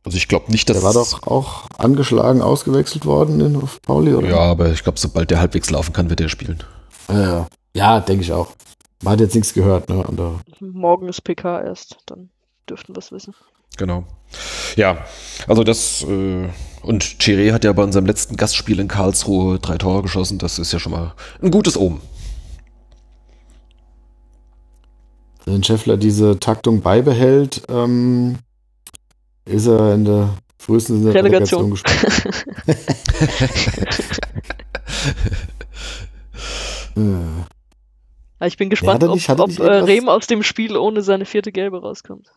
B: Also ich glaube nicht, dass
A: Der war doch auch angeschlagen ausgewechselt worden in Pauli, oder?
B: Ja, aber ich glaube, sobald der halbwegs laufen kann, wird er spielen.
A: Ja, ja denke ich auch. Man hat jetzt nichts gehört, ne? Und, äh,
C: Morgen ist PK erst, dann dürften wir es wissen.
B: Genau. Ja, also das äh, und Chiré hat ja bei unserem letzten Gastspiel in Karlsruhe drei Tore geschossen. Das ist ja schon mal ein gutes Omen.
A: wenn Scheffler diese Taktung beibehält, ähm, ist er in der in der
C: Relegation.
A: Relegation, gespielt.
C: Aber ich bin gespannt,
A: nicht-
C: ob, ob äh, Rehm aus dem Spiel ohne seine vierte Gelbe rauskommt.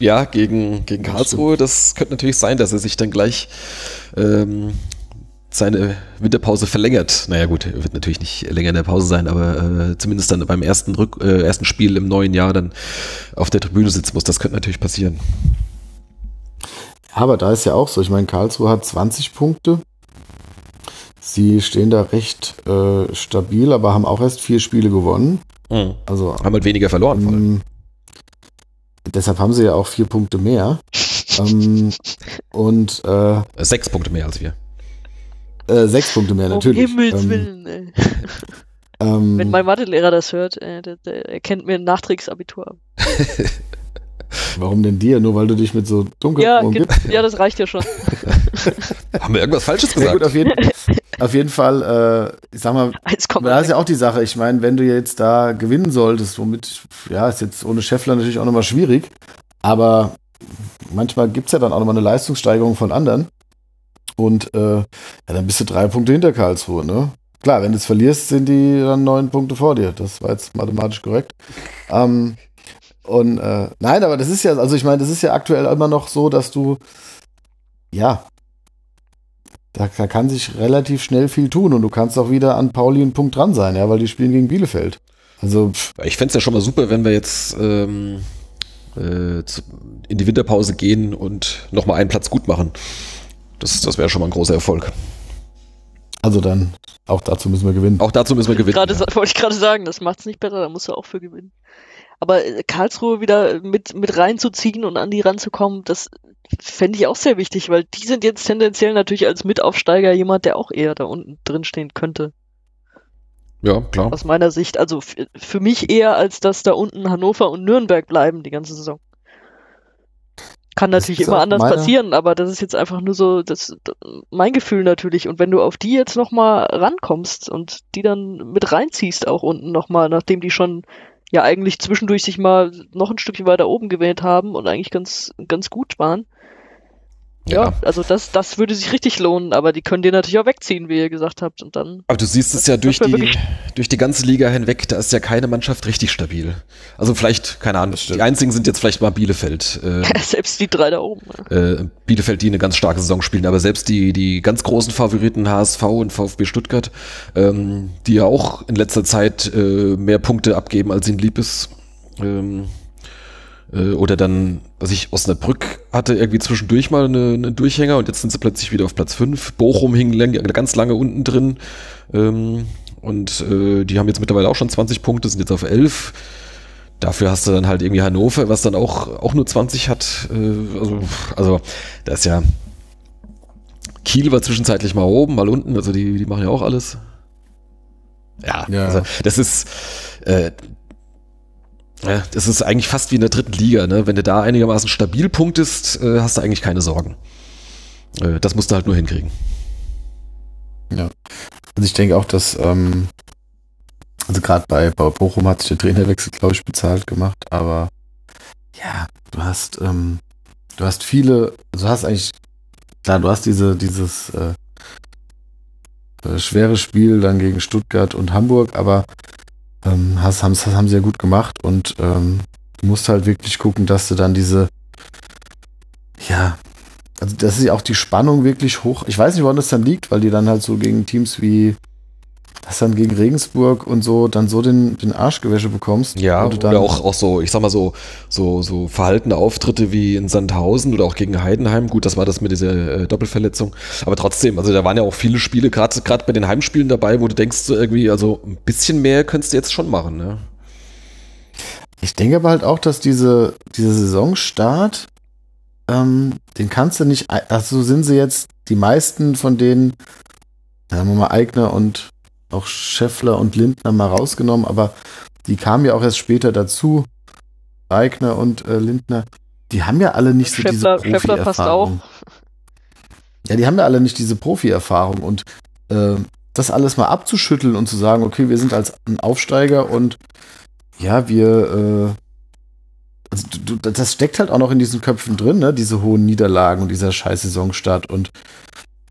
B: Ja, gegen, gegen Karlsruhe, das könnte natürlich sein, dass er sich dann gleich ähm, seine Winterpause verlängert. Naja gut, er wird natürlich nicht länger in der Pause sein, aber äh, zumindest dann beim ersten, Rück, äh, ersten Spiel im neuen Jahr dann auf der Tribüne sitzen muss. Das könnte natürlich passieren.
A: Aber da ist ja auch so, ich meine, Karlsruhe hat 20 Punkte. Sie stehen da recht äh, stabil, aber haben auch erst vier Spiele gewonnen.
B: Mhm.
A: Also
B: Haben halt weniger verloren.
A: Ähm, deshalb haben sie ja auch vier Punkte mehr. ähm, und äh,
B: Äh, Sechs Punkte mehr als wir.
A: äh, sechs Punkte mehr, natürlich.
C: Um Himmels
A: ähm,
C: Willen, ey.
A: ähm,
C: Wenn mein Mathelehrer das hört, äh, der, der erkennt mir ein Nachträgsabitur ab.
A: warum denn dir? Nur weil du dich mit so dunkel
C: Ja, ja, das reicht ja schon.
B: Haben wir irgendwas Falsches
A: Ja,
B: gesagt?
A: gut, auf jeden, auf jeden Fall, äh, ich sag mal, da ist ja auch die Sache. Ich meine, wenn du jetzt da gewinnen solltest, womit, ja, ist jetzt ohne Scheffler natürlich auch nochmal schwierig, aber manchmal gibt es ja dann auch nochmal eine Leistungssteigerung von anderen. Und äh, ja, dann bist du drei Punkte hinter Karlsruhe, ne? Klar, wenn du es verlierst, sind die dann neun Punkte vor dir. Das war jetzt mathematisch korrekt. Ähm, und äh, nein, aber das ist ja, also ich meine, das ist ja aktuell immer noch so, dass du, ja, da, da kann sich relativ schnell viel tun und du kannst auch wieder an Pauli einen Punkt dran sein, ja, weil die spielen gegen Bielefeld. Also, pff,
B: Ich fände es ja schon mal super, wenn wir jetzt ähm, äh, in die Winterpause gehen und nochmal einen Platz gut machen. Das, das wäre schon mal ein großer Erfolg.
A: also dann, auch dazu müssen wir gewinnen.
B: Auch dazu müssen wir gewinnen.
C: Gerade
B: ja.
C: wollte ich gerade sagen, das macht's nicht besser, da musst du auch für gewinnen. Aber äh, Karlsruhe wieder mit, mit reinzuziehen und an die ranzukommen, das fände ich auch sehr wichtig, weil die sind jetzt tendenziell natürlich als Mitaufsteiger jemand, der auch eher da unten drin stehen könnte,
B: ja, klar.
C: aus meiner Sicht. Also für mich eher, als dass da unten Hannover und Nürnberg bleiben die ganze Saison. Kann natürlich immer anders
A: meine-
C: passieren, aber das ist jetzt einfach nur so, das, das mein Gefühl natürlich. Und wenn du auf die jetzt nochmal rankommst und die dann mit reinziehst, auch unten nochmal, nachdem die schon ja eigentlich zwischendurch sich mal noch ein Stückchen weiter oben gewählt haben und eigentlich ganz, ganz gut waren. Ja,
B: Ja.
C: also das, das würde sich richtig lohnen, aber die können dir natürlich auch wegziehen, wie ihr gesagt habt. Und dann
B: Aber du siehst es ja durch die, durch die ganze Liga hinweg, da ist ja keine Mannschaft richtig stabil. Also vielleicht, keine Ahnung, die einzigen sind jetzt vielleicht mal Bielefeld. Äh,
C: selbst die drei da oben.
B: äh, Bielefeld, die eine ganz starke Saison spielen, aber selbst die, die ganz großen Favoriten HSV und VfB Stuttgart, ähm, die ja auch in letzter Zeit äh, mehr Punkte abgeben, als ihnen lieb ist. Ähm, äh, oder dann, was ich, Osnabrück hatte irgendwie zwischendurch mal eine, eine Durchhänger und jetzt sind sie plötzlich wieder auf Platz 5. Bochum hing ganz lange unten drin. Ähm, und äh, die haben jetzt mittlerweile auch schon 20 Punkte, sind jetzt auf 11. Dafür hast du dann halt irgendwie Hannover, was dann auch, auch nur 20 hat. Äh, also, also, da ist ja. Kiel war zwischenzeitlich mal oben, mal unten, also die, die machen ja auch alles. Ja, ja. also das ist. Äh, das ist eigentlich fast wie in der dritten Liga, ne? Wenn du da einigermaßen stabil punktest, äh, hast du eigentlich keine Sorgen. Äh, das musst du halt nur hinkriegen.
A: Ja. Also ich denke auch, dass, ähm, also gerade bei, bei Bochum hat sich der Trainerwechsel, glaube ich, bezahlt gemacht, aber ja, du hast, ähm, du hast viele, also du hast eigentlich, klar, du hast diese, dieses äh, äh, schwere Spiel dann gegen Stuttgart und Hamburg, aber ähm, hast, haben, haben sie ja gut gemacht und ähm, du musst halt wirklich gucken, dass du dann diese, ja, also das ist ja auch die Spannung wirklich hoch. Ich weiß nicht, woran das dann liegt, weil die dann halt so gegen Teams wie das dann gegen Regensburg und so dann so den, den Arschgewäsche bekommst.
B: Ja, oder auch, auch so, ich sag mal so, so, so verhaltene Auftritte wie in Sandhausen oder auch gegen Heidenheim. Gut, das war das mit dieser äh, Doppelverletzung. Aber trotzdem, also da waren ja auch viele Spiele, gerade bei den Heimspielen dabei, wo du denkst, so irgendwie, also ein bisschen mehr könntest du jetzt schon machen, ne?
A: Ich denke aber halt auch, dass diese, diese Saisonstart, ähm, den kannst du nicht, also sind sie jetzt die meisten von denen, sagen wir mal, Eigner und auch Scheffler und Lindner mal rausgenommen, aber die kamen ja auch erst später dazu. Eigner und äh, Lindner, die haben ja alle nicht so Scheffler, diese Profi-Erfahrung. Ja, die haben ja alle nicht diese Profi-Erfahrung und äh, das alles mal abzuschütteln und zu sagen, okay, wir sind als ein Aufsteiger und ja, wir, äh, also du, das steckt halt auch noch in diesen Köpfen drin, ne? diese hohen Niederlagen und dieser scheiß Saisonstart und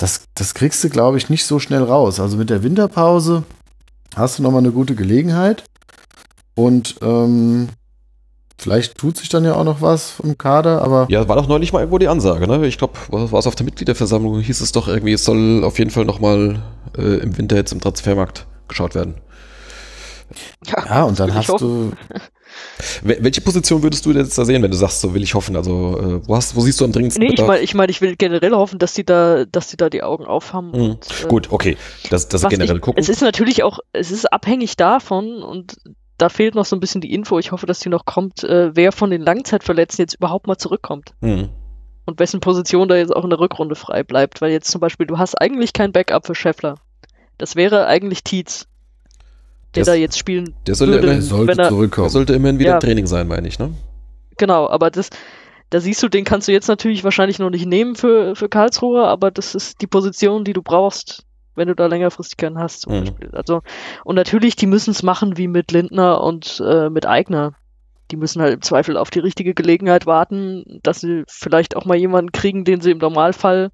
A: das, das kriegst du, glaube ich, nicht so schnell raus. Also mit der Winterpause hast du nochmal eine gute Gelegenheit. Und ähm, vielleicht tut sich dann ja auch noch was vom Kader, aber.
B: Ja, war doch neulich mal irgendwo die Ansage, ne? Ich glaube, war es auf der Mitgliederversammlung, hieß es doch irgendwie, es soll auf jeden Fall nochmal äh, im Winter jetzt im Transfermarkt geschaut werden.
A: Ja, ja und dann hast du.
B: Welche Position würdest du jetzt da sehen, wenn du sagst, so will ich hoffen? Also, äh, wo, hast, wo siehst du am dringendsten?
C: Nee, ich meine, ich, mein, ich will generell hoffen, dass die da, dass die da die Augen aufhaben. Mhm.
B: Und, äh, Gut, okay. Das, das generell ich, gucken.
C: Es ist natürlich auch, es ist abhängig davon und da fehlt noch so ein bisschen die Info. Ich hoffe, dass die noch kommt, äh, wer von den Langzeitverletzten jetzt überhaupt mal zurückkommt. Mhm. Und wessen Position da jetzt auch in der Rückrunde frei bleibt. Weil jetzt zum Beispiel, du hast eigentlich kein Backup für Scheffler. Das wäre eigentlich Tietz der, da jetzt spielen
B: der sollte würde, immer, sollte er, zurückkommen. Der sollte immerhin wieder ja, Training sein, meine ich, ne?
C: Genau, aber das, da siehst du, den kannst du jetzt natürlich wahrscheinlich noch nicht nehmen für, für Karlsruhe, aber das ist die Position, die du brauchst, wenn du da längerfristig keinen hast, zum mhm. Beispiel. Also, und natürlich, die müssen es machen wie mit Lindner und äh, mit Eigner. Die müssen halt im Zweifel auf die richtige Gelegenheit warten, dass sie vielleicht auch mal jemanden kriegen, den sie im Normalfall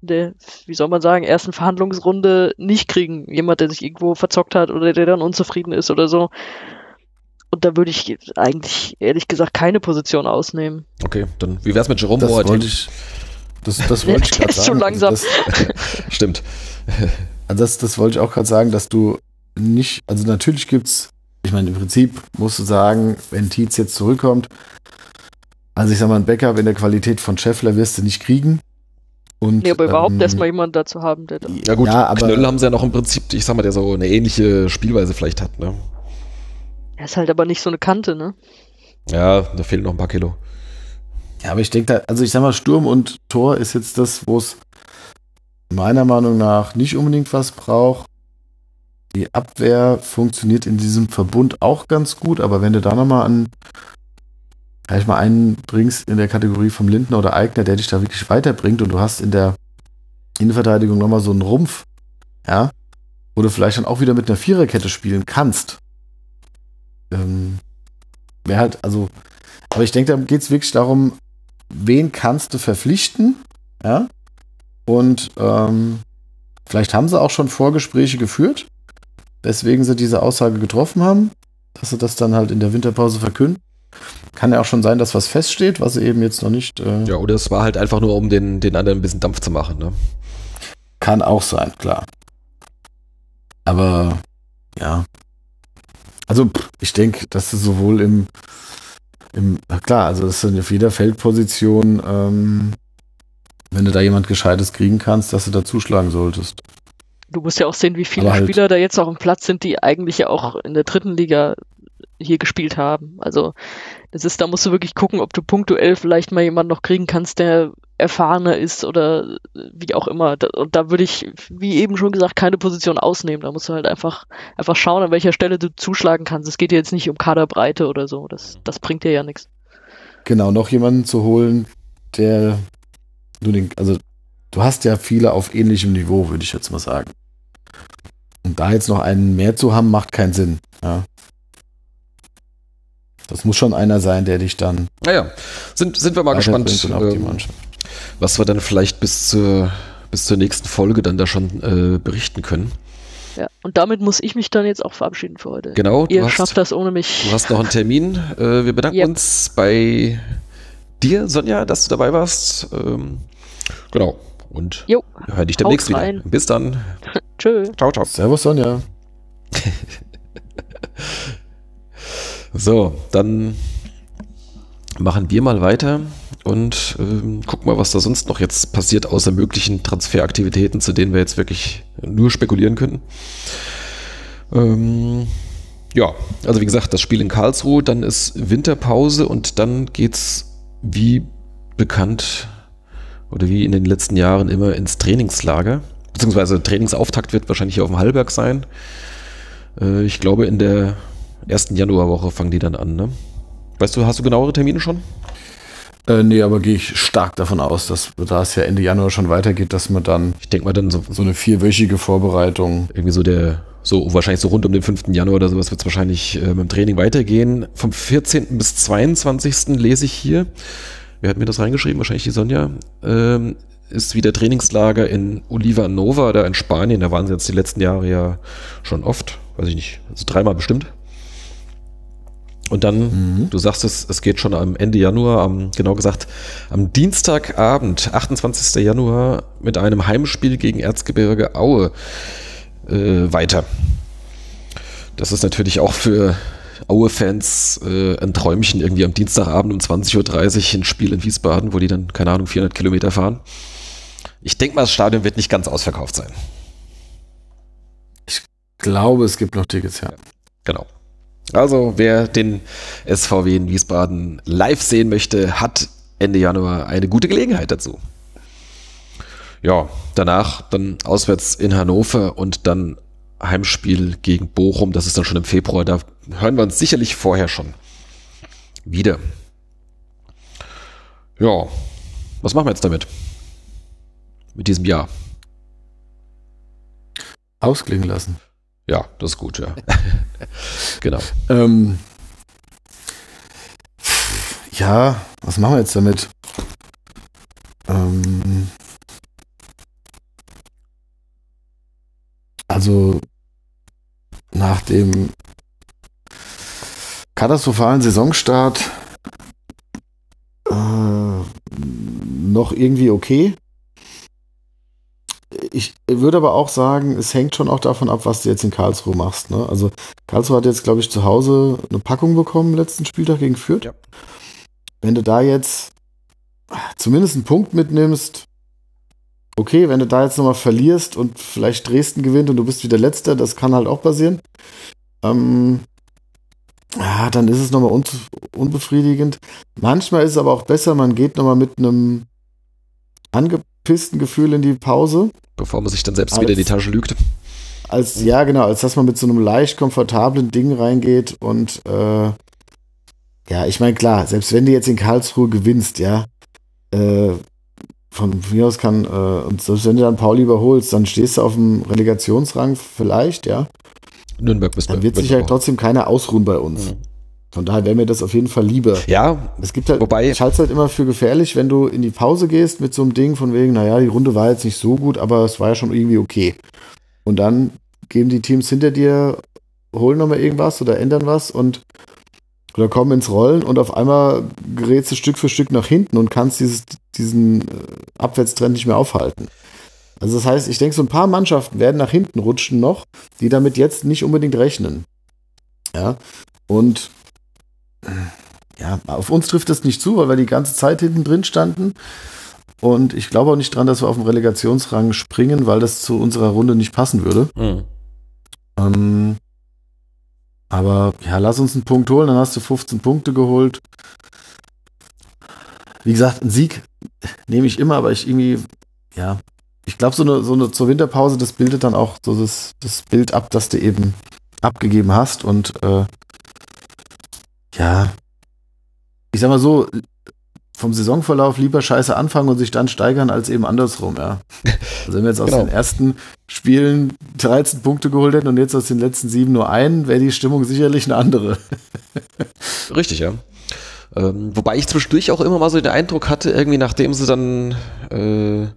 C: der, wie soll man sagen, ersten Verhandlungsrunde nicht kriegen. Jemand, der sich irgendwo verzockt hat oder der dann unzufrieden ist oder so. Und da würde ich eigentlich ehrlich gesagt keine Position ausnehmen.
B: Okay, dann wie wär's mit Jerome
A: das Wollte ich, das, das wollte ich gerade sagen.
C: schon langsam.
B: Also das, stimmt.
A: Also das, das wollte ich auch gerade sagen, dass du nicht, also natürlich gibt's, ich meine, im Prinzip musst du sagen, wenn Tietz jetzt zurückkommt, also ich sag mal, ein Backup in der Qualität von Scheffler wirst du nicht kriegen. Und,
C: nee, aber überhaupt ähm, erstmal jemanden dazu haben, der da.
B: Ja, gut, ja, aber, Knöll haben sie ja noch im Prinzip, ich sag mal, der so eine ähnliche Spielweise vielleicht hat, ne?
C: Er ist halt aber nicht so eine Kante, ne?
B: Ja, da fehlen noch ein paar Kilo.
A: Ja, aber ich denke da, also ich sag mal, Sturm und Tor ist jetzt das, wo es meiner Meinung nach nicht unbedingt was braucht. Die Abwehr funktioniert in diesem Verbund auch ganz gut, aber wenn du da nochmal an gleich mal einen bringst in der Kategorie vom Lindner oder Eigner, der dich da wirklich weiterbringt und du hast in der Innenverteidigung nochmal so einen Rumpf, ja, wo du vielleicht dann auch wieder mit einer Viererkette spielen kannst. Ähm, Wäre halt, also, aber ich denke, da geht es wirklich darum, wen kannst du verpflichten, ja, und ähm, vielleicht haben sie auch schon Vorgespräche geführt, weswegen sie diese Aussage getroffen haben, dass sie das dann halt in der Winterpause verkünden. Kann ja auch schon sein, dass was feststeht, was eben jetzt noch nicht.
B: Äh ja, oder es war halt einfach nur, um den, den anderen ein bisschen Dampf zu machen. Ne?
A: Kann auch sein, klar. Aber ja. Also ich denke, dass du sowohl im, im klar, also das ist auf jeder Feldposition, ähm, wenn du da jemand Gescheites kriegen kannst, dass du da zuschlagen solltest.
C: du musst ja auch sehen, wie viele halt Spieler da jetzt auch im Platz sind, die eigentlich ja auch in der dritten Liga hier gespielt haben. Also das ist, da musst du wirklich gucken, ob du punktuell vielleicht mal jemanden noch kriegen kannst, der erfahrener ist oder wie auch immer. Und da würde ich, wie eben schon gesagt, keine Position ausnehmen. Da musst du halt einfach, einfach schauen, an welcher Stelle du zuschlagen kannst. Es geht dir jetzt nicht um Kaderbreite oder so. Das, das bringt dir ja nichts.
A: Genau, noch jemanden zu holen, der du den, also du hast ja viele auf ähnlichem Niveau, würde ich jetzt mal sagen. Und da jetzt noch einen mehr zu haben, macht keinen Sinn. Ja. Das muss schon einer sein, der dich dann.
B: Naja, sind, sind wir mal gespannt, ähm, was wir dann vielleicht bis zur, bis zur nächsten Folge dann da schon äh, berichten können.
C: Ja, und damit muss ich mich dann jetzt auch verabschieden für heute.
B: Genau.
C: Ihr hast, schafft das ohne mich.
B: Du hast noch einen Termin. Äh, wir bedanken yep. uns bei dir, Sonja, dass du dabei warst. Ähm, genau. Und jo. hör dich demnächst wieder. Bis dann.
C: Tschö.
A: Ciao, ciao. Servus, Sonja.
B: So, dann machen wir mal weiter und ähm, gucken mal, was da sonst noch jetzt passiert, außer möglichen Transferaktivitäten, zu denen wir jetzt wirklich nur spekulieren können. Ähm, ja, also wie gesagt, das Spiel in Karlsruhe, dann ist Winterpause und dann geht's wie bekannt oder wie in den letzten Jahren immer ins Trainingslager. Beziehungsweise Trainingsauftakt wird wahrscheinlich hier auf dem Hallberg sein. Äh, ich glaube, in der ersten Januarwoche fangen die dann an, ne? Weißt du, hast du genauere Termine schon?
A: Äh, nee, aber gehe ich stark davon aus, dass da es ja Ende Januar schon weitergeht, dass man dann.
B: Ich denke mal dann so,
A: so eine vierwöchige Vorbereitung.
B: Irgendwie so der, so wahrscheinlich so rund um den 5. Januar oder sowas wird es wahrscheinlich äh, mit dem Training weitergehen. Vom 14. bis 22. lese ich hier. Wer hat mir das reingeschrieben? Wahrscheinlich die Sonja. Ähm, ist wieder Trainingslager in Oliva Nova, da in Spanien. Da waren sie jetzt die letzten Jahre ja schon oft. Weiß ich nicht. Also dreimal bestimmt. Und dann, mhm. du sagst es, es geht schon am Ende Januar, am, genau gesagt, am Dienstagabend, 28. Januar, mit einem Heimspiel gegen Erzgebirge Aue äh, weiter. Das ist natürlich auch für Aue-Fans äh, ein Träumchen, irgendwie am Dienstagabend um 20.30 Uhr ein Spiel in Wiesbaden, wo die dann, keine Ahnung, 400 Kilometer fahren. Ich denke mal, das Stadion wird nicht ganz ausverkauft sein.
A: Ich glaube, es gibt noch Tickets, ja.
B: Genau. Also wer den SVW in Wiesbaden live sehen möchte, hat Ende Januar eine gute Gelegenheit dazu. Ja, danach dann auswärts in Hannover und dann Heimspiel gegen Bochum. Das ist dann schon im Februar. Da hören wir uns sicherlich vorher schon wieder. Ja, was machen wir jetzt damit? Mit diesem Jahr?
A: Ausklingen lassen.
B: Ja, das ist gut, ja. genau.
A: Ähm, ja, was machen wir jetzt damit? Ähm, also nach dem katastrophalen Saisonstart äh, noch irgendwie okay ich würde aber auch sagen, es hängt schon auch davon ab, was du jetzt in Karlsruhe machst. Ne? Also Karlsruhe hat jetzt, glaube ich, zu Hause eine Packung bekommen letzten Spieltag gegen Fürth. Ja. Wenn du da jetzt zumindest einen Punkt mitnimmst, okay, wenn du da jetzt nochmal verlierst und vielleicht Dresden gewinnt und du bist wieder Letzter, das kann halt auch passieren. Ähm, ja, dann ist es nochmal un unbefriedigend. Manchmal ist es aber auch besser, man geht nochmal mit einem angepissten Gefühl in die Pause
B: Bevor man sich dann selbst als, wieder in die Tasche lügt.
A: Als, ja, genau, als dass man mit so einem leicht komfortablen Ding reingeht und äh, ja, ich meine, klar, selbst wenn du jetzt in Karlsruhe gewinnst, ja, äh, von mir aus kann, äh, und selbst wenn du dann Pauli überholst, dann stehst du auf dem Relegationsrang vielleicht, ja.
B: Nürnberg
A: bist Dann wird sich halt trotzdem keiner ausruhen bei uns. Mhm. Von daher wäre mir das auf jeden Fall lieber.
B: Ja,
A: es gibt halt, wobei, ich halte es halt immer für gefährlich, wenn du in die Pause gehst mit so einem Ding von wegen, naja, die Runde war jetzt nicht so gut, aber es war ja schon irgendwie okay. Und dann geben die Teams hinter dir, holen nochmal irgendwas oder ändern was und oder kommen ins Rollen und auf einmal gerätst du Stück für Stück nach hinten und kannst dieses, diesen äh, Abwärtstrend nicht mehr aufhalten. Also das heißt, ich denke, so ein paar Mannschaften werden nach hinten rutschen noch, die damit jetzt nicht unbedingt rechnen. Ja. Und ja, auf uns trifft das nicht zu, weil wir die ganze Zeit hinten drin standen. Und ich glaube auch nicht dran, dass wir auf den Relegationsrang springen, weil das zu unserer Runde nicht passen würde. Mhm. Ähm, aber ja, lass uns einen Punkt holen, dann hast du 15 Punkte geholt. Wie gesagt, ein Sieg nehme ich immer, aber ich irgendwie, ja, ich glaube, so eine, so eine zur Winterpause, das bildet dann auch so das, das Bild ab, das du eben abgegeben hast. Und äh, ja, ich sag mal so, vom Saisonverlauf lieber scheiße anfangen und sich dann steigern, als eben andersrum, ja. Also wenn wir jetzt aus genau. den ersten Spielen 13 Punkte geholt hätten und jetzt aus den letzten sieben nur einen, wäre die Stimmung sicherlich eine andere.
B: Richtig, ja. Ähm, wobei ich zwischendurch auch immer mal so den Eindruck hatte, irgendwie nachdem sie dann äh,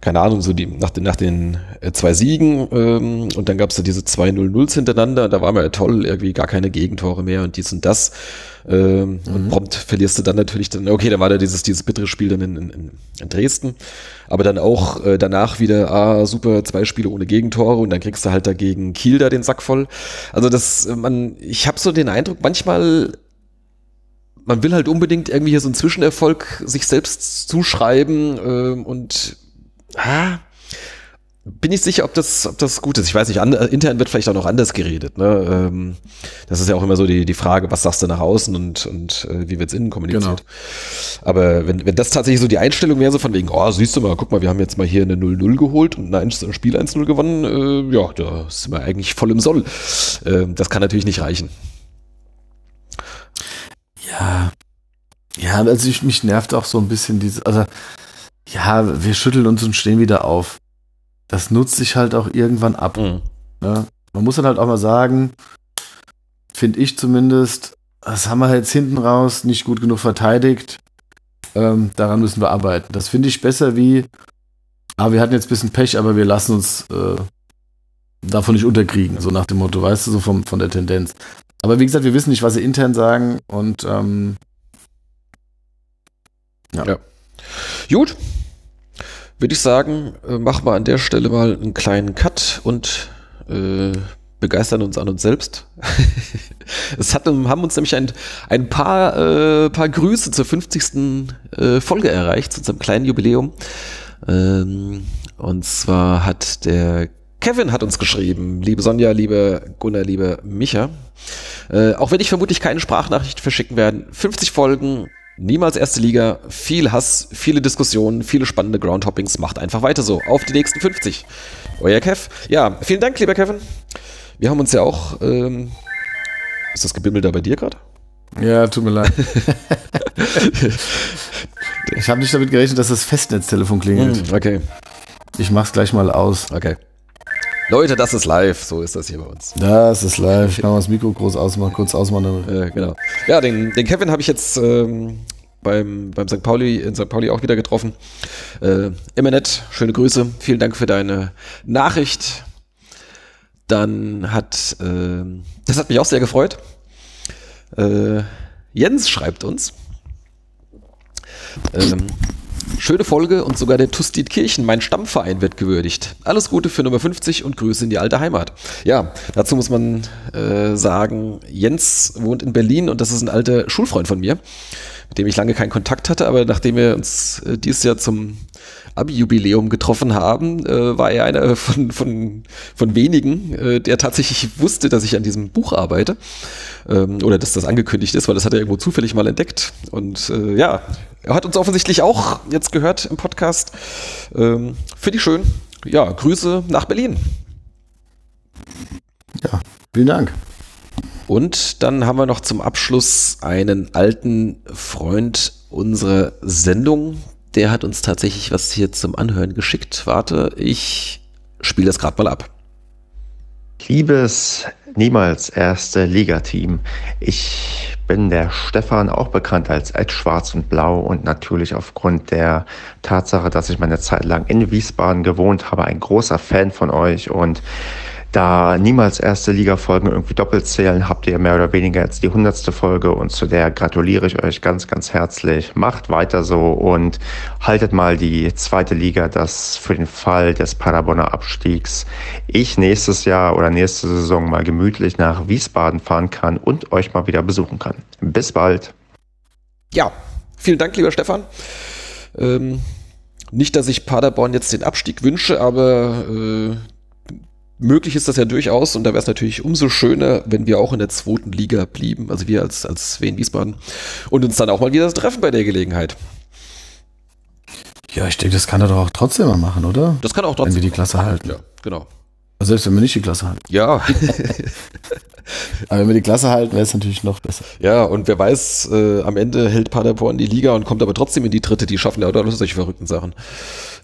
B: keine Ahnung, so die, nach den, nach den äh, zwei Siegen ähm, und dann gab es da diese zwei 0-0s hintereinander, da war mir ja toll, irgendwie gar keine Gegentore mehr und dies und das. Ähm, mhm. Und prompt verlierst du dann natürlich dann, okay, dann war da dieses, dieses bittere Spiel dann in, in, in Dresden, aber dann auch äh, danach wieder, ah, super, zwei Spiele ohne Gegentore und dann kriegst du halt dagegen Kiel da den Sack voll. Also das, man, ich habe so den Eindruck, manchmal man will halt unbedingt irgendwie hier so einen Zwischenerfolg sich selbst zuschreiben äh, und ah, bin ich sicher, ob das, ob das gut ist. Ich weiß nicht, an, intern wird vielleicht auch noch anders geredet. Ne? Ähm, das ist ja auch immer so die, die Frage, was sagst du nach außen und, und äh, wie wird's innen kommuniziert. Genau. Aber wenn, wenn das tatsächlich so die Einstellung wäre, so von wegen, oh, siehst du mal, guck mal, wir haben jetzt mal hier eine 0-0 geholt und ein Spiel 1-0 gewonnen, äh, ja, da sind wir eigentlich voll im Soll. Äh, das kann natürlich nicht reichen.
A: Ja, ja, also ich, mich nervt auch so ein bisschen diese, also ja, wir schütteln uns und stehen wieder auf. Das nutzt sich halt auch irgendwann ab. Mhm. Ne? Man muss dann halt auch mal sagen, finde ich zumindest, das haben wir jetzt hinten raus nicht gut genug verteidigt. Ähm, daran müssen wir arbeiten. Das finde ich besser wie, ah, wir hatten jetzt ein bisschen Pech, aber wir lassen uns äh, davon nicht unterkriegen, so nach dem Motto, weißt du, so vom, von der Tendenz. Aber wie gesagt, wir wissen nicht, was sie intern sagen und ähm,
B: ja. ja. Gut, würde ich sagen, äh, machen wir an der Stelle mal einen kleinen Cut und äh, begeistern uns an uns selbst. es hat, haben uns nämlich ein, ein paar, äh, paar Grüße zur 50. Äh, Folge erreicht, zu unserem kleinen Jubiläum. Ähm, und zwar hat der Kevin hat uns geschrieben, liebe Sonja, liebe Gunnar, liebe Micha. Äh, auch wenn ich vermutlich keine Sprachnachricht verschicken werde, 50 Folgen, Niemals erste Liga, viel Hass, viele Diskussionen, viele spannende Groundhoppings. Macht einfach weiter so. Auf die nächsten 50. Euer Kev. Ja, vielen Dank, lieber Kevin. Wir haben uns ja auch. Ähm, ist das Gebimmel da bei dir gerade?
A: Ja, tut mir leid. ich habe nicht damit gerechnet, dass das Festnetztelefon klingelt.
B: Hm, okay.
A: Ich mach's gleich mal aus.
B: Okay. Leute, das ist live. So ist das hier bei uns.
A: Das ist live. Ich kann mal das Mikro groß ausmachen, kurz ausmachen.
B: Äh, genau. Ja, den, den Kevin habe ich jetzt ähm, beim, beim St. Pauli, in St. Pauli auch wieder getroffen. Äh, immer nett. Schöne Grüße. Vielen Dank für deine Nachricht. Dann hat, äh, das hat mich auch sehr gefreut. Äh, Jens schreibt uns. Ähm, Schöne Folge und sogar der Tustit Kirchen, mein Stammverein, wird gewürdigt. Alles Gute für Nummer 50 und Grüße in die alte Heimat. Ja, dazu muss man äh, sagen, Jens wohnt in Berlin und das ist ein alter Schulfreund von mir, mit dem ich lange keinen Kontakt hatte, aber nachdem wir uns äh, dieses Jahr zum Abi-Jubiläum getroffen haben, äh, war er einer von, von, von wenigen, äh, der tatsächlich wusste, dass ich an diesem Buch arbeite. Ähm, oder dass das angekündigt ist, weil das hat er irgendwo zufällig mal entdeckt. Und äh, ja, er hat uns offensichtlich auch jetzt gehört im Podcast. Ähm, Finde ich schön. Ja, Grüße nach Berlin.
A: Ja, vielen Dank.
B: Und dann haben wir noch zum Abschluss einen alten Freund unserer Sendung, der hat uns tatsächlich was hier zum Anhören geschickt. Warte, ich spiele das gerade mal ab.
D: Liebes niemals erste Liga-Team, ich bin der Stefan, auch bekannt als Ed Schwarz und Blau und natürlich aufgrund der Tatsache, dass ich meine Zeit lang in Wiesbaden gewohnt habe, ein großer Fan von euch und da niemals erste Liga-Folgen irgendwie doppelt zählen, habt ihr mehr oder weniger jetzt die hundertste Folge und zu der gratuliere ich euch ganz, ganz herzlich. Macht weiter so und haltet mal die zweite Liga, dass für den Fall des Paderborner Abstiegs ich nächstes Jahr oder nächste Saison mal gemütlich nach Wiesbaden fahren kann und euch mal wieder besuchen kann. Bis bald.
B: Ja, vielen Dank, lieber Stefan. Ähm nicht, dass ich Paderborn jetzt den Abstieg wünsche, aber äh, möglich ist das ja durchaus und da wäre es natürlich umso schöner, wenn wir auch in der zweiten Liga blieben, also wir als, als Wien Wiesbaden und uns dann auch mal wieder treffen bei der Gelegenheit.
A: Ja, ich denke, das kann er doch auch trotzdem mal machen, oder?
B: Das kann auch trotzdem.
A: Wenn wir die Klasse halten.
B: Ja, genau.
A: Also selbst wenn wir nicht die Klasse halten.
B: Ja.
A: Aber wenn wir die Klasse halten, wäre es natürlich noch besser.
B: Ja, und wer weiß, äh, am Ende hält Paderborn die Liga und kommt aber trotzdem in die dritte. Die schaffen ja auch solche verrückten Sachen.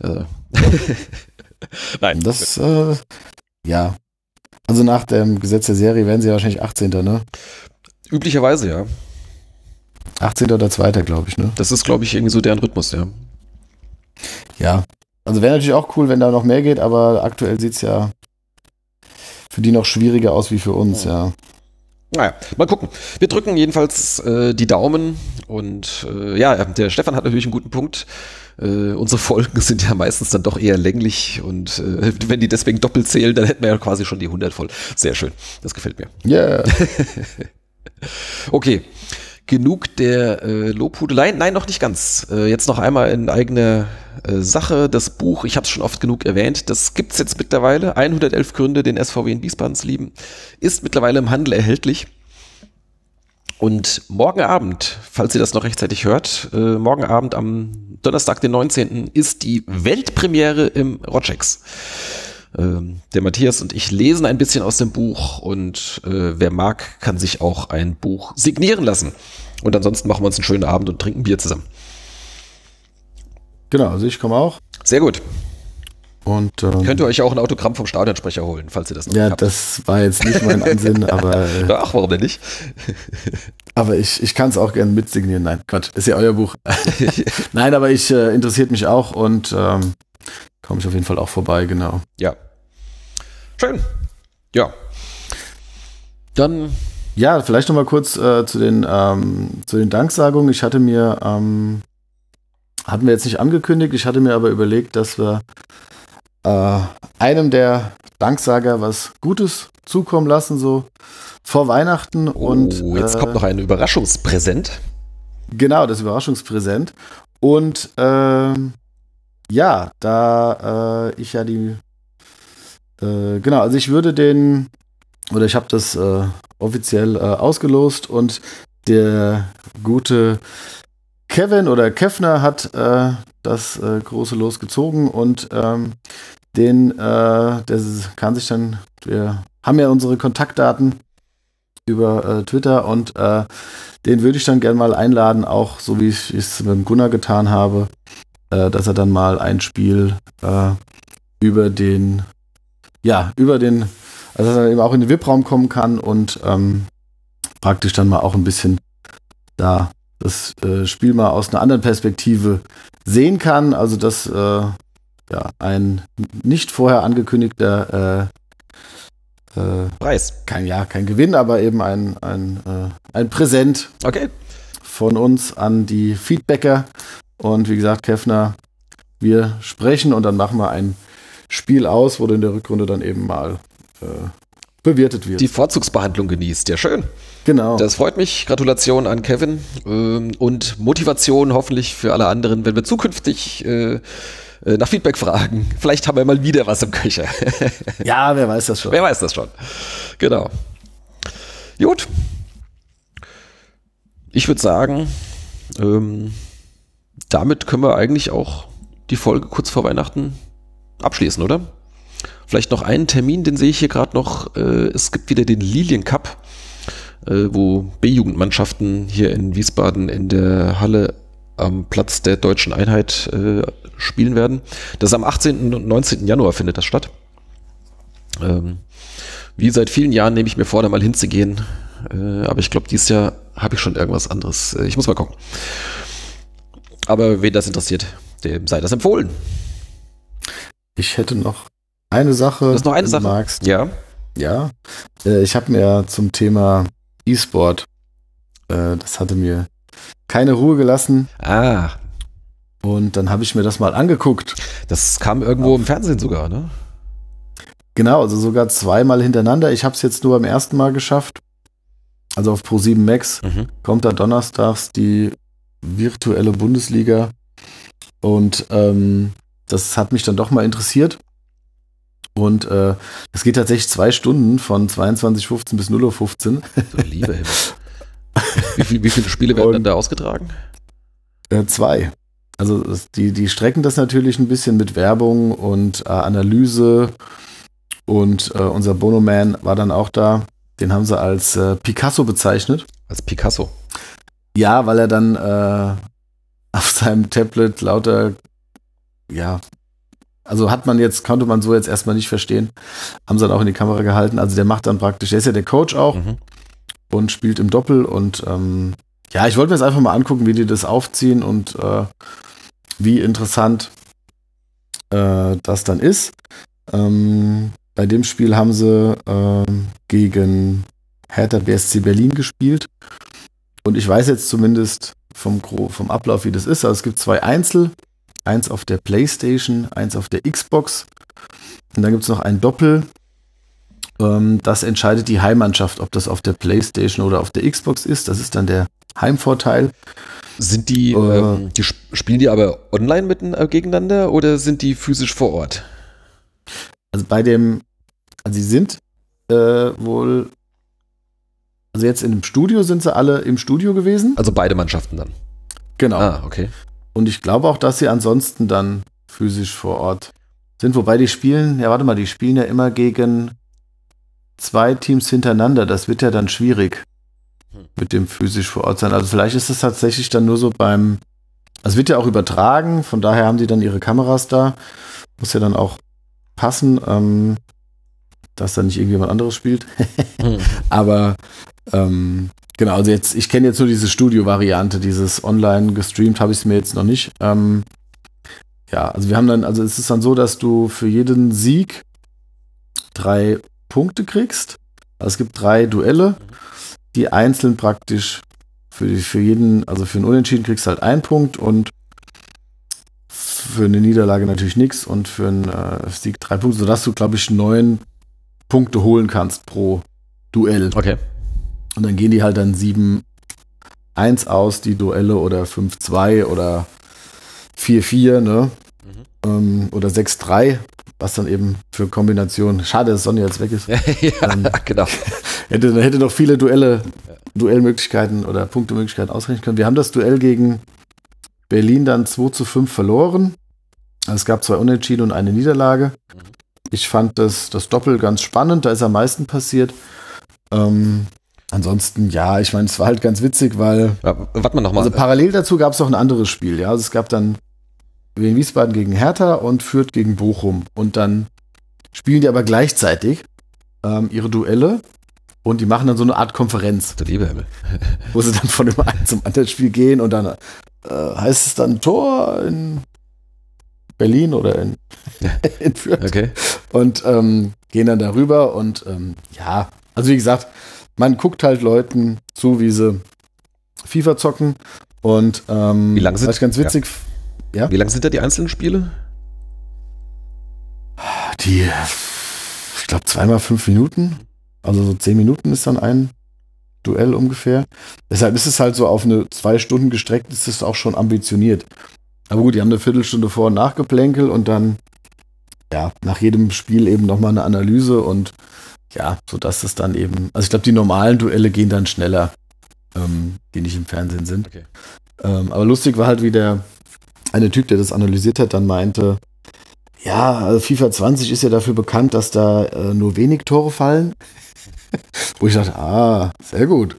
B: Äh.
A: Nein. Das, äh, ja. Also nach dem Gesetz der Serie werden sie wahrscheinlich 18. ne?
B: Üblicherweise, ja.
A: 18. oder 2. glaube ich, ne?
B: Das ist, glaube ich, irgendwie so deren Rhythmus, ja.
A: Ja. Also wäre natürlich auch cool, wenn da noch mehr geht, aber aktuell sieht es ja für die noch schwieriger aus wie für uns, ja.
B: Naja, mal gucken. Wir drücken jedenfalls äh, die Daumen und äh, ja, der Stefan hat natürlich einen guten Punkt. Äh, unsere Folgen sind ja meistens dann doch eher länglich und äh, wenn die deswegen doppelt zählen, dann hätten wir ja quasi schon die 100 voll. Sehr schön, das gefällt mir.
A: Ja. Yeah.
B: okay, genug der äh, Lobhudelei. Nein, noch nicht ganz. Äh, jetzt noch einmal in eigener äh, Sache. Das Buch, ich habe es schon oft genug erwähnt, das gibt's jetzt mittlerweile. 111 Gründe, den SVW in Wiesbaden zu lieben. Ist mittlerweile im Handel erhältlich. Und morgen Abend, falls ihr das noch rechtzeitig hört, äh, morgen Abend am Donnerstag, den 19. ist die Weltpremiere im Rochex. Ähm, der Matthias und ich lesen ein bisschen aus dem Buch und äh, wer mag, kann sich auch ein Buch signieren lassen. Und ansonsten machen wir uns einen schönen Abend und trinken Bier zusammen.
A: Genau, also ich komme auch.
B: Sehr gut.
A: Und, ähm,
B: Könnt ihr euch auch ein Autogramm vom Stadionsprecher holen, falls ihr das
A: noch Ja, habt. das war jetzt nicht mein Ansinn, aber.
B: Äh, Ach, warum denn nicht?
A: aber ich, ich kann es auch gerne mitsignieren. Nein, Quatsch, ist ja euer Buch. Nein, aber ich äh, interessiert mich auch und ähm, komme ich auf jeden Fall auch vorbei, genau.
B: Ja. Schön. Ja. Dann.
A: Ja, vielleicht noch mal kurz äh, zu, den, ähm, zu den Danksagungen. Ich hatte mir, ähm, hatten wir jetzt nicht angekündigt, ich hatte mir aber überlegt, dass wir äh, einem der Danksager was Gutes zukommen lassen, so vor Weihnachten. Oh, und
B: jetzt äh, kommt noch ein Überraschungspräsent.
A: Genau, das Überraschungspräsent. Und äh, ja, da äh, ich ja die äh, genau, also ich würde den oder ich habe das äh, offiziell ausgelost und der gute Kevin oder Kevner hat äh, das äh, große Los gezogen und ähm, den, äh, der kann sich dann, wir haben ja unsere Kontaktdaten über äh, Twitter und äh, den würde ich dann gerne mal einladen, auch so wie ich es mit dem Gunnar getan habe, dass er dann mal ein Spiel über den, ja, über den, also dass er eben auch in den VIP-Raum kommen kann und ähm, praktisch dann mal auch ein bisschen da das äh, Spiel mal aus einer anderen Perspektive sehen kann. Also dass äh, ja, ein nicht vorher angekündigter
B: äh, äh, Preis.
A: Kein, ja, kein Gewinn, aber eben ein, ein, äh, ein Präsent
B: okay.
A: von uns an die Feedbacker. Und wie gesagt, Kefner, wir sprechen und dann machen wir ein Spiel aus, wo du in der Rückrunde dann eben mal bewirtet wird.
B: Die Vorzugsbehandlung genießt, ja schön.
A: Genau.
B: Das freut mich. Gratulation an Kevin ähm, und Motivation hoffentlich für alle anderen, wenn wir zukünftig äh, äh, nach Feedback fragen. Vielleicht haben wir mal wieder was im Köcher.
A: ja, wer weiß das schon.
B: Wer weiß das schon. Genau. Gut. Ich würde sagen, ähm, damit können wir eigentlich auch die Folge kurz vor Weihnachten abschließen, oder? Vielleicht noch einen Termin, den sehe ich hier gerade noch. Äh, es gibt wieder den Lilien Cup, äh, wo B-Jugendmannschaften hier in Wiesbaden in der Halle am Platz der Deutschen Einheit äh, spielen werden. Das ist am 18. und 19. Januar findet das statt. Ähm, wie seit vielen Jahren nehme ich mir vor, da mal hinzugehen. Aber ich glaube, dieses Jahr habe ich schon irgendwas anderes. Ich muss mal gucken. Aber wen das interessiert, dem sei das empfohlen.
A: Ich hätte noch eine Sache.
B: Das ist noch eine Sache.
A: Magst.
B: Ja.
A: Ja. Äh, ich habe mir zum Thema E-Sport, äh, das hatte mir keine Ruhe gelassen.
B: Ah.
A: Und dann habe ich mir das mal angeguckt.
B: Das kam irgendwo Auf. im Fernsehen sogar, ne?
A: Genau, also sogar zweimal hintereinander. Ich habe es jetzt nur beim ersten Mal geschafft. Also auf Pro7 Max mhm. kommt da donnerstags die virtuelle Bundesliga. Und ähm, das hat mich dann doch mal interessiert. Und äh, es geht tatsächlich zwei Stunden von 22.15 bis 0.15 Uhr.
B: So, liebe Himmel. Wie, viel, wie viele Spiele werden
A: Und-
B: dann da ausgetragen?
A: Äh, zwei. Also die, die strecken das natürlich ein bisschen mit Werbung und äh, Analyse. Und äh, unser Bono-Man war dann auch da. Den haben sie als äh, Picasso bezeichnet.
B: Als Picasso.
A: Ja, weil er dann äh, auf seinem Tablet lauter, ja, also hat man jetzt, konnte man so jetzt erstmal nicht verstehen. Haben sie dann auch in die Kamera gehalten. Also der macht dann praktisch, der ist ja der Coach auch
B: Mhm.
A: und spielt im Doppel und ähm, ja, ich wollte mir jetzt einfach mal angucken, wie die das aufziehen und äh, wie interessant äh, das dann ist. Ähm, bei dem Spiel haben sie ähm, gegen Hertha BSC Berlin gespielt und ich weiß jetzt zumindest vom, vom Ablauf, wie das ist. Also es gibt zwei Einzel, eins auf der Playstation, eins auf der Xbox und dann gibt es noch ein Doppel. Ähm, das entscheidet die Heimmannschaft, ob das auf der Playstation oder auf der Xbox ist. Das ist dann der Heimvorteil.
B: Sind die,
A: Äh.
B: ähm, die sp- spielen die aber online mitten äh, gegeneinander oder sind die physisch vor Ort?
A: Also bei dem, also sie sind äh, wohl, also jetzt in dem Studio sind sie alle im Studio gewesen.
B: Also beide Mannschaften dann.
A: Genau.
B: Ah, okay.
A: Und ich glaube auch, dass sie ansonsten dann physisch vor Ort sind. Wobei die spielen, ja warte mal, die spielen ja immer gegen zwei Teams hintereinander. Das wird ja dann schwierig
B: Hm.
A: mit dem physisch vor Ort sein. Also vielleicht ist es tatsächlich dann nur so beim, also es wird ja auch übertragen, von daher haben die dann ihre Kameras da. Muss ja dann auch passen, ähm, dass da nicht irgendjemand anderes spielt.
B: Hm.
A: Aber ähm, genau, also jetzt, ich kenne jetzt nur diese Studio-Variante, dieses online gestreamt habe ich es mir jetzt noch nicht. Ähm, ja, also wir haben dann, also es ist dann so, dass du für jeden Sieg drei Punkte kriegst. Also es gibt drei Duelle, die einzeln praktisch für, die, für jeden, also für einen Unentschieden kriegst du halt einen Punkt und für eine Niederlage natürlich nichts und für einen äh, Sieg drei Punkte, sodass du, glaube ich, neun Punkte holen kannst pro Duell.
B: Okay.
A: Und dann gehen die halt dann 7-1 aus, die Duelle, oder 5-2 oder 4-4, ne? Ähm, oder 6-3, was dann eben für Kombinationen. Schade, dass Sonja jetzt weg ist.
B: ja,
A: Ähm,
B: genau.
A: Hätte, dann hätte noch viele Duelle, Duellmöglichkeiten oder Punktemöglichkeiten ausrechnen können. Wir haben das Duell gegen Berlin dann 2 zu 5 verloren. Es gab zwei Unentschieden und eine Niederlage. Ich fand das, das Doppel ganz spannend, da ist am meisten passiert. Ähm, ansonsten, ja, ich meine, es war halt ganz witzig, weil
B: Ja, warte mal nochmal.
A: also parallel dazu gab es noch ein anderes Spiel, ja. Also es gab dann Wien Wiesbaden gegen Hertha und Fürth gegen Bochum. Und dann spielen die aber gleichzeitig ähm, ihre Duelle und die machen dann so eine Art Konferenz,
B: du lieber Himmel.
A: wo sie dann von dem einen zum anderen Spiel gehen und dann äh, heißt es dann Tor in Berlin oder in, in Fürth
B: Okay.
A: und ähm, gehen dann darüber und ähm, ja, also wie gesagt, man guckt halt Leuten zu, wie sie FIFA zocken und ähm,
B: Wie lang sind-
A: was ich ganz witzig,
B: Wie lang sind da die einzelnen Spiele?
A: die, ich glaube zweimal fünf Minuten, also so zehn Minuten ist dann ein Duell ungefähr. Deshalb ist es halt so auf eine zwei Stunden gestreckt, ist es auch schon ambitioniert. Aber gut, die haben eine Viertelstunde Vor- und Nachgeplänkel und dann ja, nach jedem Spiel eben nochmal eine Analyse und ja, sodass es dann eben, also ich glaube, die normalen Duelle gehen dann schneller, ähm, die nicht im Fernsehen sind.
B: Okay.
A: Ähm, aber lustig war halt, wie der eine Typ, der das analysiert hat, dann meinte, ja, also FIFA 20 ist ja dafür bekannt, dass da äh, nur wenig Tore fallen. Wo ich dachte, ah, sehr gut.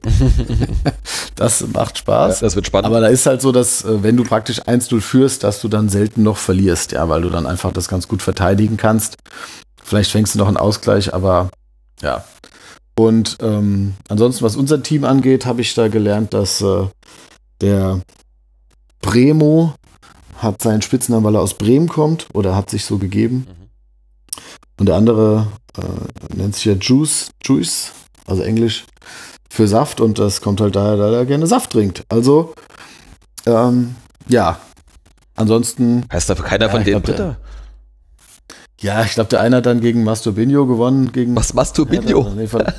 A: das macht Spaß.
B: Das wird spannend.
A: Aber da ist halt so, dass äh, wenn du praktisch 1-0 führst, dass du dann selten noch verlierst, ja, weil du dann einfach das ganz gut verteidigen kannst. Vielleicht fängst du noch einen Ausgleich, aber ja. Und ähm, ansonsten, was unser Team angeht, habe ich da gelernt, dass äh, der Bremo hat seinen Spitznamen, weil er aus Bremen kommt oder hat sich so gegeben. Und der andere äh, nennt sich ja Juice, Juice, also Englisch für Saft und das kommt halt daher, da er gerne Saft trinkt. Also, ähm, ja. Ansonsten,
B: heißt dafür keiner
A: Ja,
B: von denen Dritter?
A: Ja, ich glaube, der eine hat dann gegen Masturbinho gewonnen. Gegen
B: Was du,
A: Ja,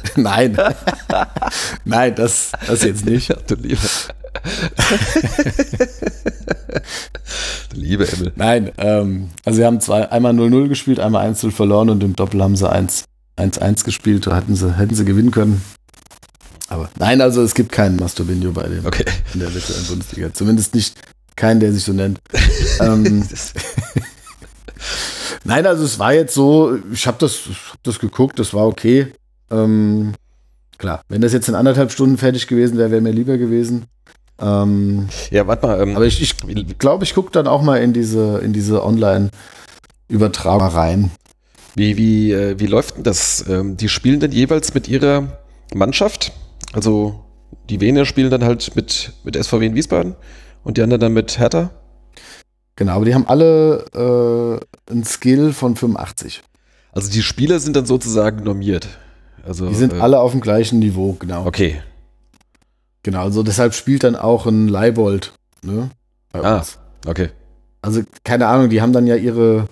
A: Nein. Nein, das, das jetzt nicht.
B: Du lieber.
A: Liebe Emmel. Nein, ähm, also sie haben zwei, einmal 0-0 gespielt, einmal 1-0 verloren und im Doppel haben sie 1-1 gespielt. Da hätten sie, hätten sie gewinnen können. Aber nein, also es gibt keinen Masturbinho bei dem
B: okay.
A: in der virtuellen Bundesliga. Zumindest nicht keinen, der sich so nennt. ähm, nein, also es war jetzt so, ich habe das, hab das geguckt, das war okay. Ähm, klar, wenn das jetzt in anderthalb Stunden fertig gewesen wäre, wäre mir lieber gewesen. Ähm,
B: ja, warte mal. Ähm,
A: aber ich glaube, ich, glaub, ich gucke dann auch mal in diese, in diese Online-Übertragung rein.
B: Wie, wie, äh, wie läuft denn das? Ähm, die spielen dann jeweils mit ihrer Mannschaft? Also die Wiener spielen dann halt mit, mit SVW in Wiesbaden und die anderen dann mit Hertha?
A: Genau, aber die haben alle äh, einen Skill von 85.
B: Also die Spieler sind dann sozusagen normiert. Also,
A: die sind äh, alle auf dem gleichen Niveau, genau.
B: Okay.
A: Genau, also deshalb spielt dann auch ein Leibold. Ne,
B: ah, okay.
A: Also keine Ahnung, die haben dann ja ihre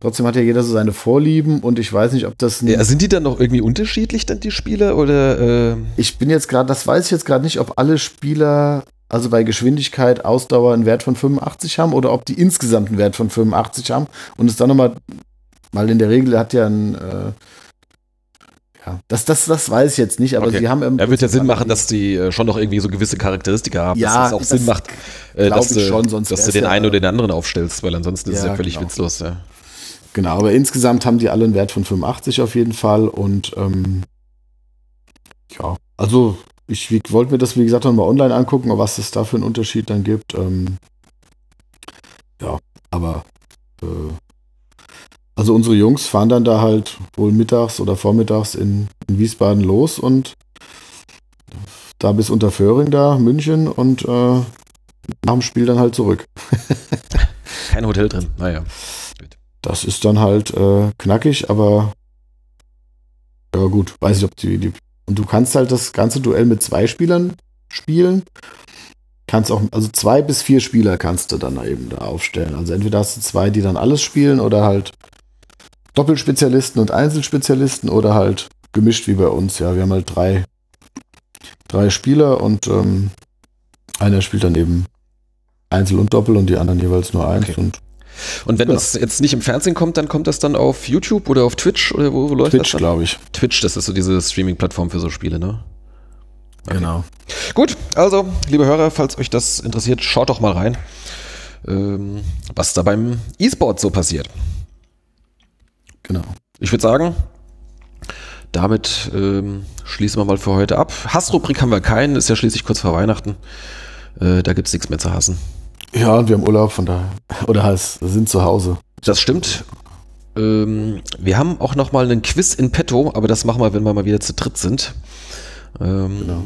A: Trotzdem hat ja jeder so seine Vorlieben und ich weiß nicht, ob das.
B: Ja, sind die dann noch irgendwie unterschiedlich, dann die Spieler? Oder, äh
A: Ich bin jetzt gerade, das weiß ich jetzt gerade nicht, ob alle Spieler, also bei Geschwindigkeit, Ausdauer einen Wert von 85 haben oder ob die insgesamt einen Wert von 85 haben und es dann nochmal, weil in der Regel hat ja ein. Äh, ja, das, das, das weiß ich jetzt nicht, aber okay. sie haben.
B: Er ja, wird ja Sinn machen, dass die äh, schon noch irgendwie so gewisse Charakteristika haben,
A: ja,
B: dass es auch
A: das
B: Sinn macht, äh, dass, du,
A: schon,
B: dass du den ja, einen oder den anderen aufstellst, weil ansonsten ist es ja völlig genau. witzlos. Ja.
A: Genau, aber insgesamt haben die alle einen Wert von 85 auf jeden Fall und ähm, ja, also ich wollte mir das, wie gesagt, nochmal online angucken, was es da für einen Unterschied dann gibt. Ähm, ja, aber äh, also unsere Jungs fahren dann da halt wohl mittags oder vormittags in, in Wiesbaden los und da bis unter Föhring da, München und äh, nach dem Spiel dann halt zurück.
B: Kein Hotel drin, naja.
A: Das ist dann halt äh, knackig, aber ja gut, weiß ich, ob die, die. Und du kannst halt das ganze Duell mit zwei Spielern spielen. Kannst auch, also zwei bis vier Spieler kannst du dann eben da aufstellen. Also entweder hast du zwei, die dann alles spielen oder halt Doppelspezialisten und Einzelspezialisten oder halt gemischt wie bei uns. Ja, wir haben halt drei, drei Spieler und ähm, einer spielt dann eben Einzel und Doppel und die anderen jeweils nur eins. Okay. Und
B: und wenn genau. das jetzt nicht im Fernsehen kommt, dann kommt das dann auf YouTube oder auf Twitch oder wo, wo läuft
A: Twitch, das? Twitch, glaube ich.
B: Twitch, das ist so diese Streaming-Plattform für so Spiele, ne?
A: Okay. Genau.
B: Gut, also, liebe Hörer, falls euch das interessiert, schaut doch mal rein, ähm, was da beim E-Sport so passiert.
A: Genau.
B: Ich würde sagen, damit ähm, schließen wir mal für heute ab. Hassrubrik haben wir keinen, ist ja schließlich kurz vor Weihnachten. Äh, da gibt es nichts mehr zu hassen.
A: Ja, und wir haben Urlaub, von daher. Oder heißt, sind zu Hause.
B: Das stimmt. Ähm, wir haben auch noch mal einen Quiz in petto, aber das machen wir, wenn wir mal wieder zu dritt sind. Ähm, genau.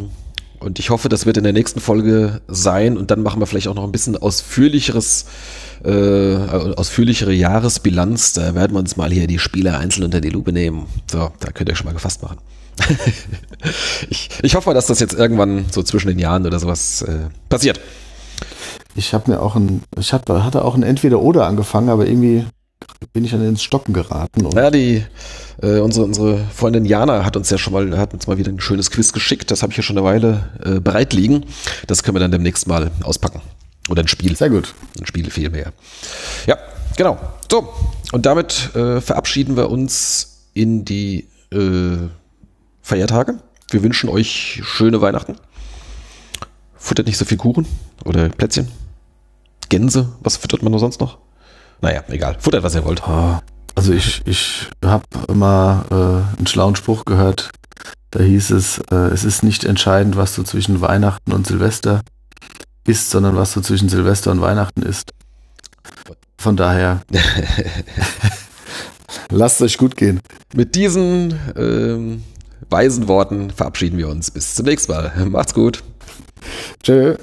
B: Und ich hoffe, das wird in der nächsten Folge sein und dann machen wir vielleicht auch noch ein bisschen ausführlicheres, äh, ausführlichere Jahresbilanz. Da werden wir uns mal hier die Spieler einzeln unter die Lupe nehmen. So, da könnt ihr schon mal gefasst machen. ich, ich hoffe, dass das jetzt irgendwann so zwischen den Jahren oder sowas äh, passiert.
A: Ich habe mir auch ein, ich hatte, hatte auch ein Entweder-Oder angefangen, aber irgendwie bin ich dann ins Stocken geraten.
B: ja, die, äh, unsere, unsere Freundin Jana hat uns ja schon mal, hat uns mal wieder ein schönes Quiz geschickt. Das habe ich ja schon eine Weile äh, bereit liegen. Das können wir dann demnächst mal auspacken. Oder ein Spiel.
A: Sehr gut.
B: Ein Spiel vielmehr. Ja, genau. So, und damit äh, verabschieden wir uns in die äh, Feiertage. Wir wünschen euch schöne Weihnachten. Futtert nicht so viel Kuchen oder Plätzchen. Gänse, was füttert man da sonst noch? Naja, egal. Futtert, was ihr wollt.
A: Ah, also ich, ich habe immer äh, einen schlauen Spruch gehört. Da hieß es, äh, es ist nicht entscheidend, was du zwischen Weihnachten und Silvester isst, sondern was du zwischen Silvester und Weihnachten isst. Von daher, lasst euch gut gehen.
B: Mit diesen ähm, weisen Worten verabschieden wir uns. Bis zum nächsten Mal. Macht's gut.
A: 这。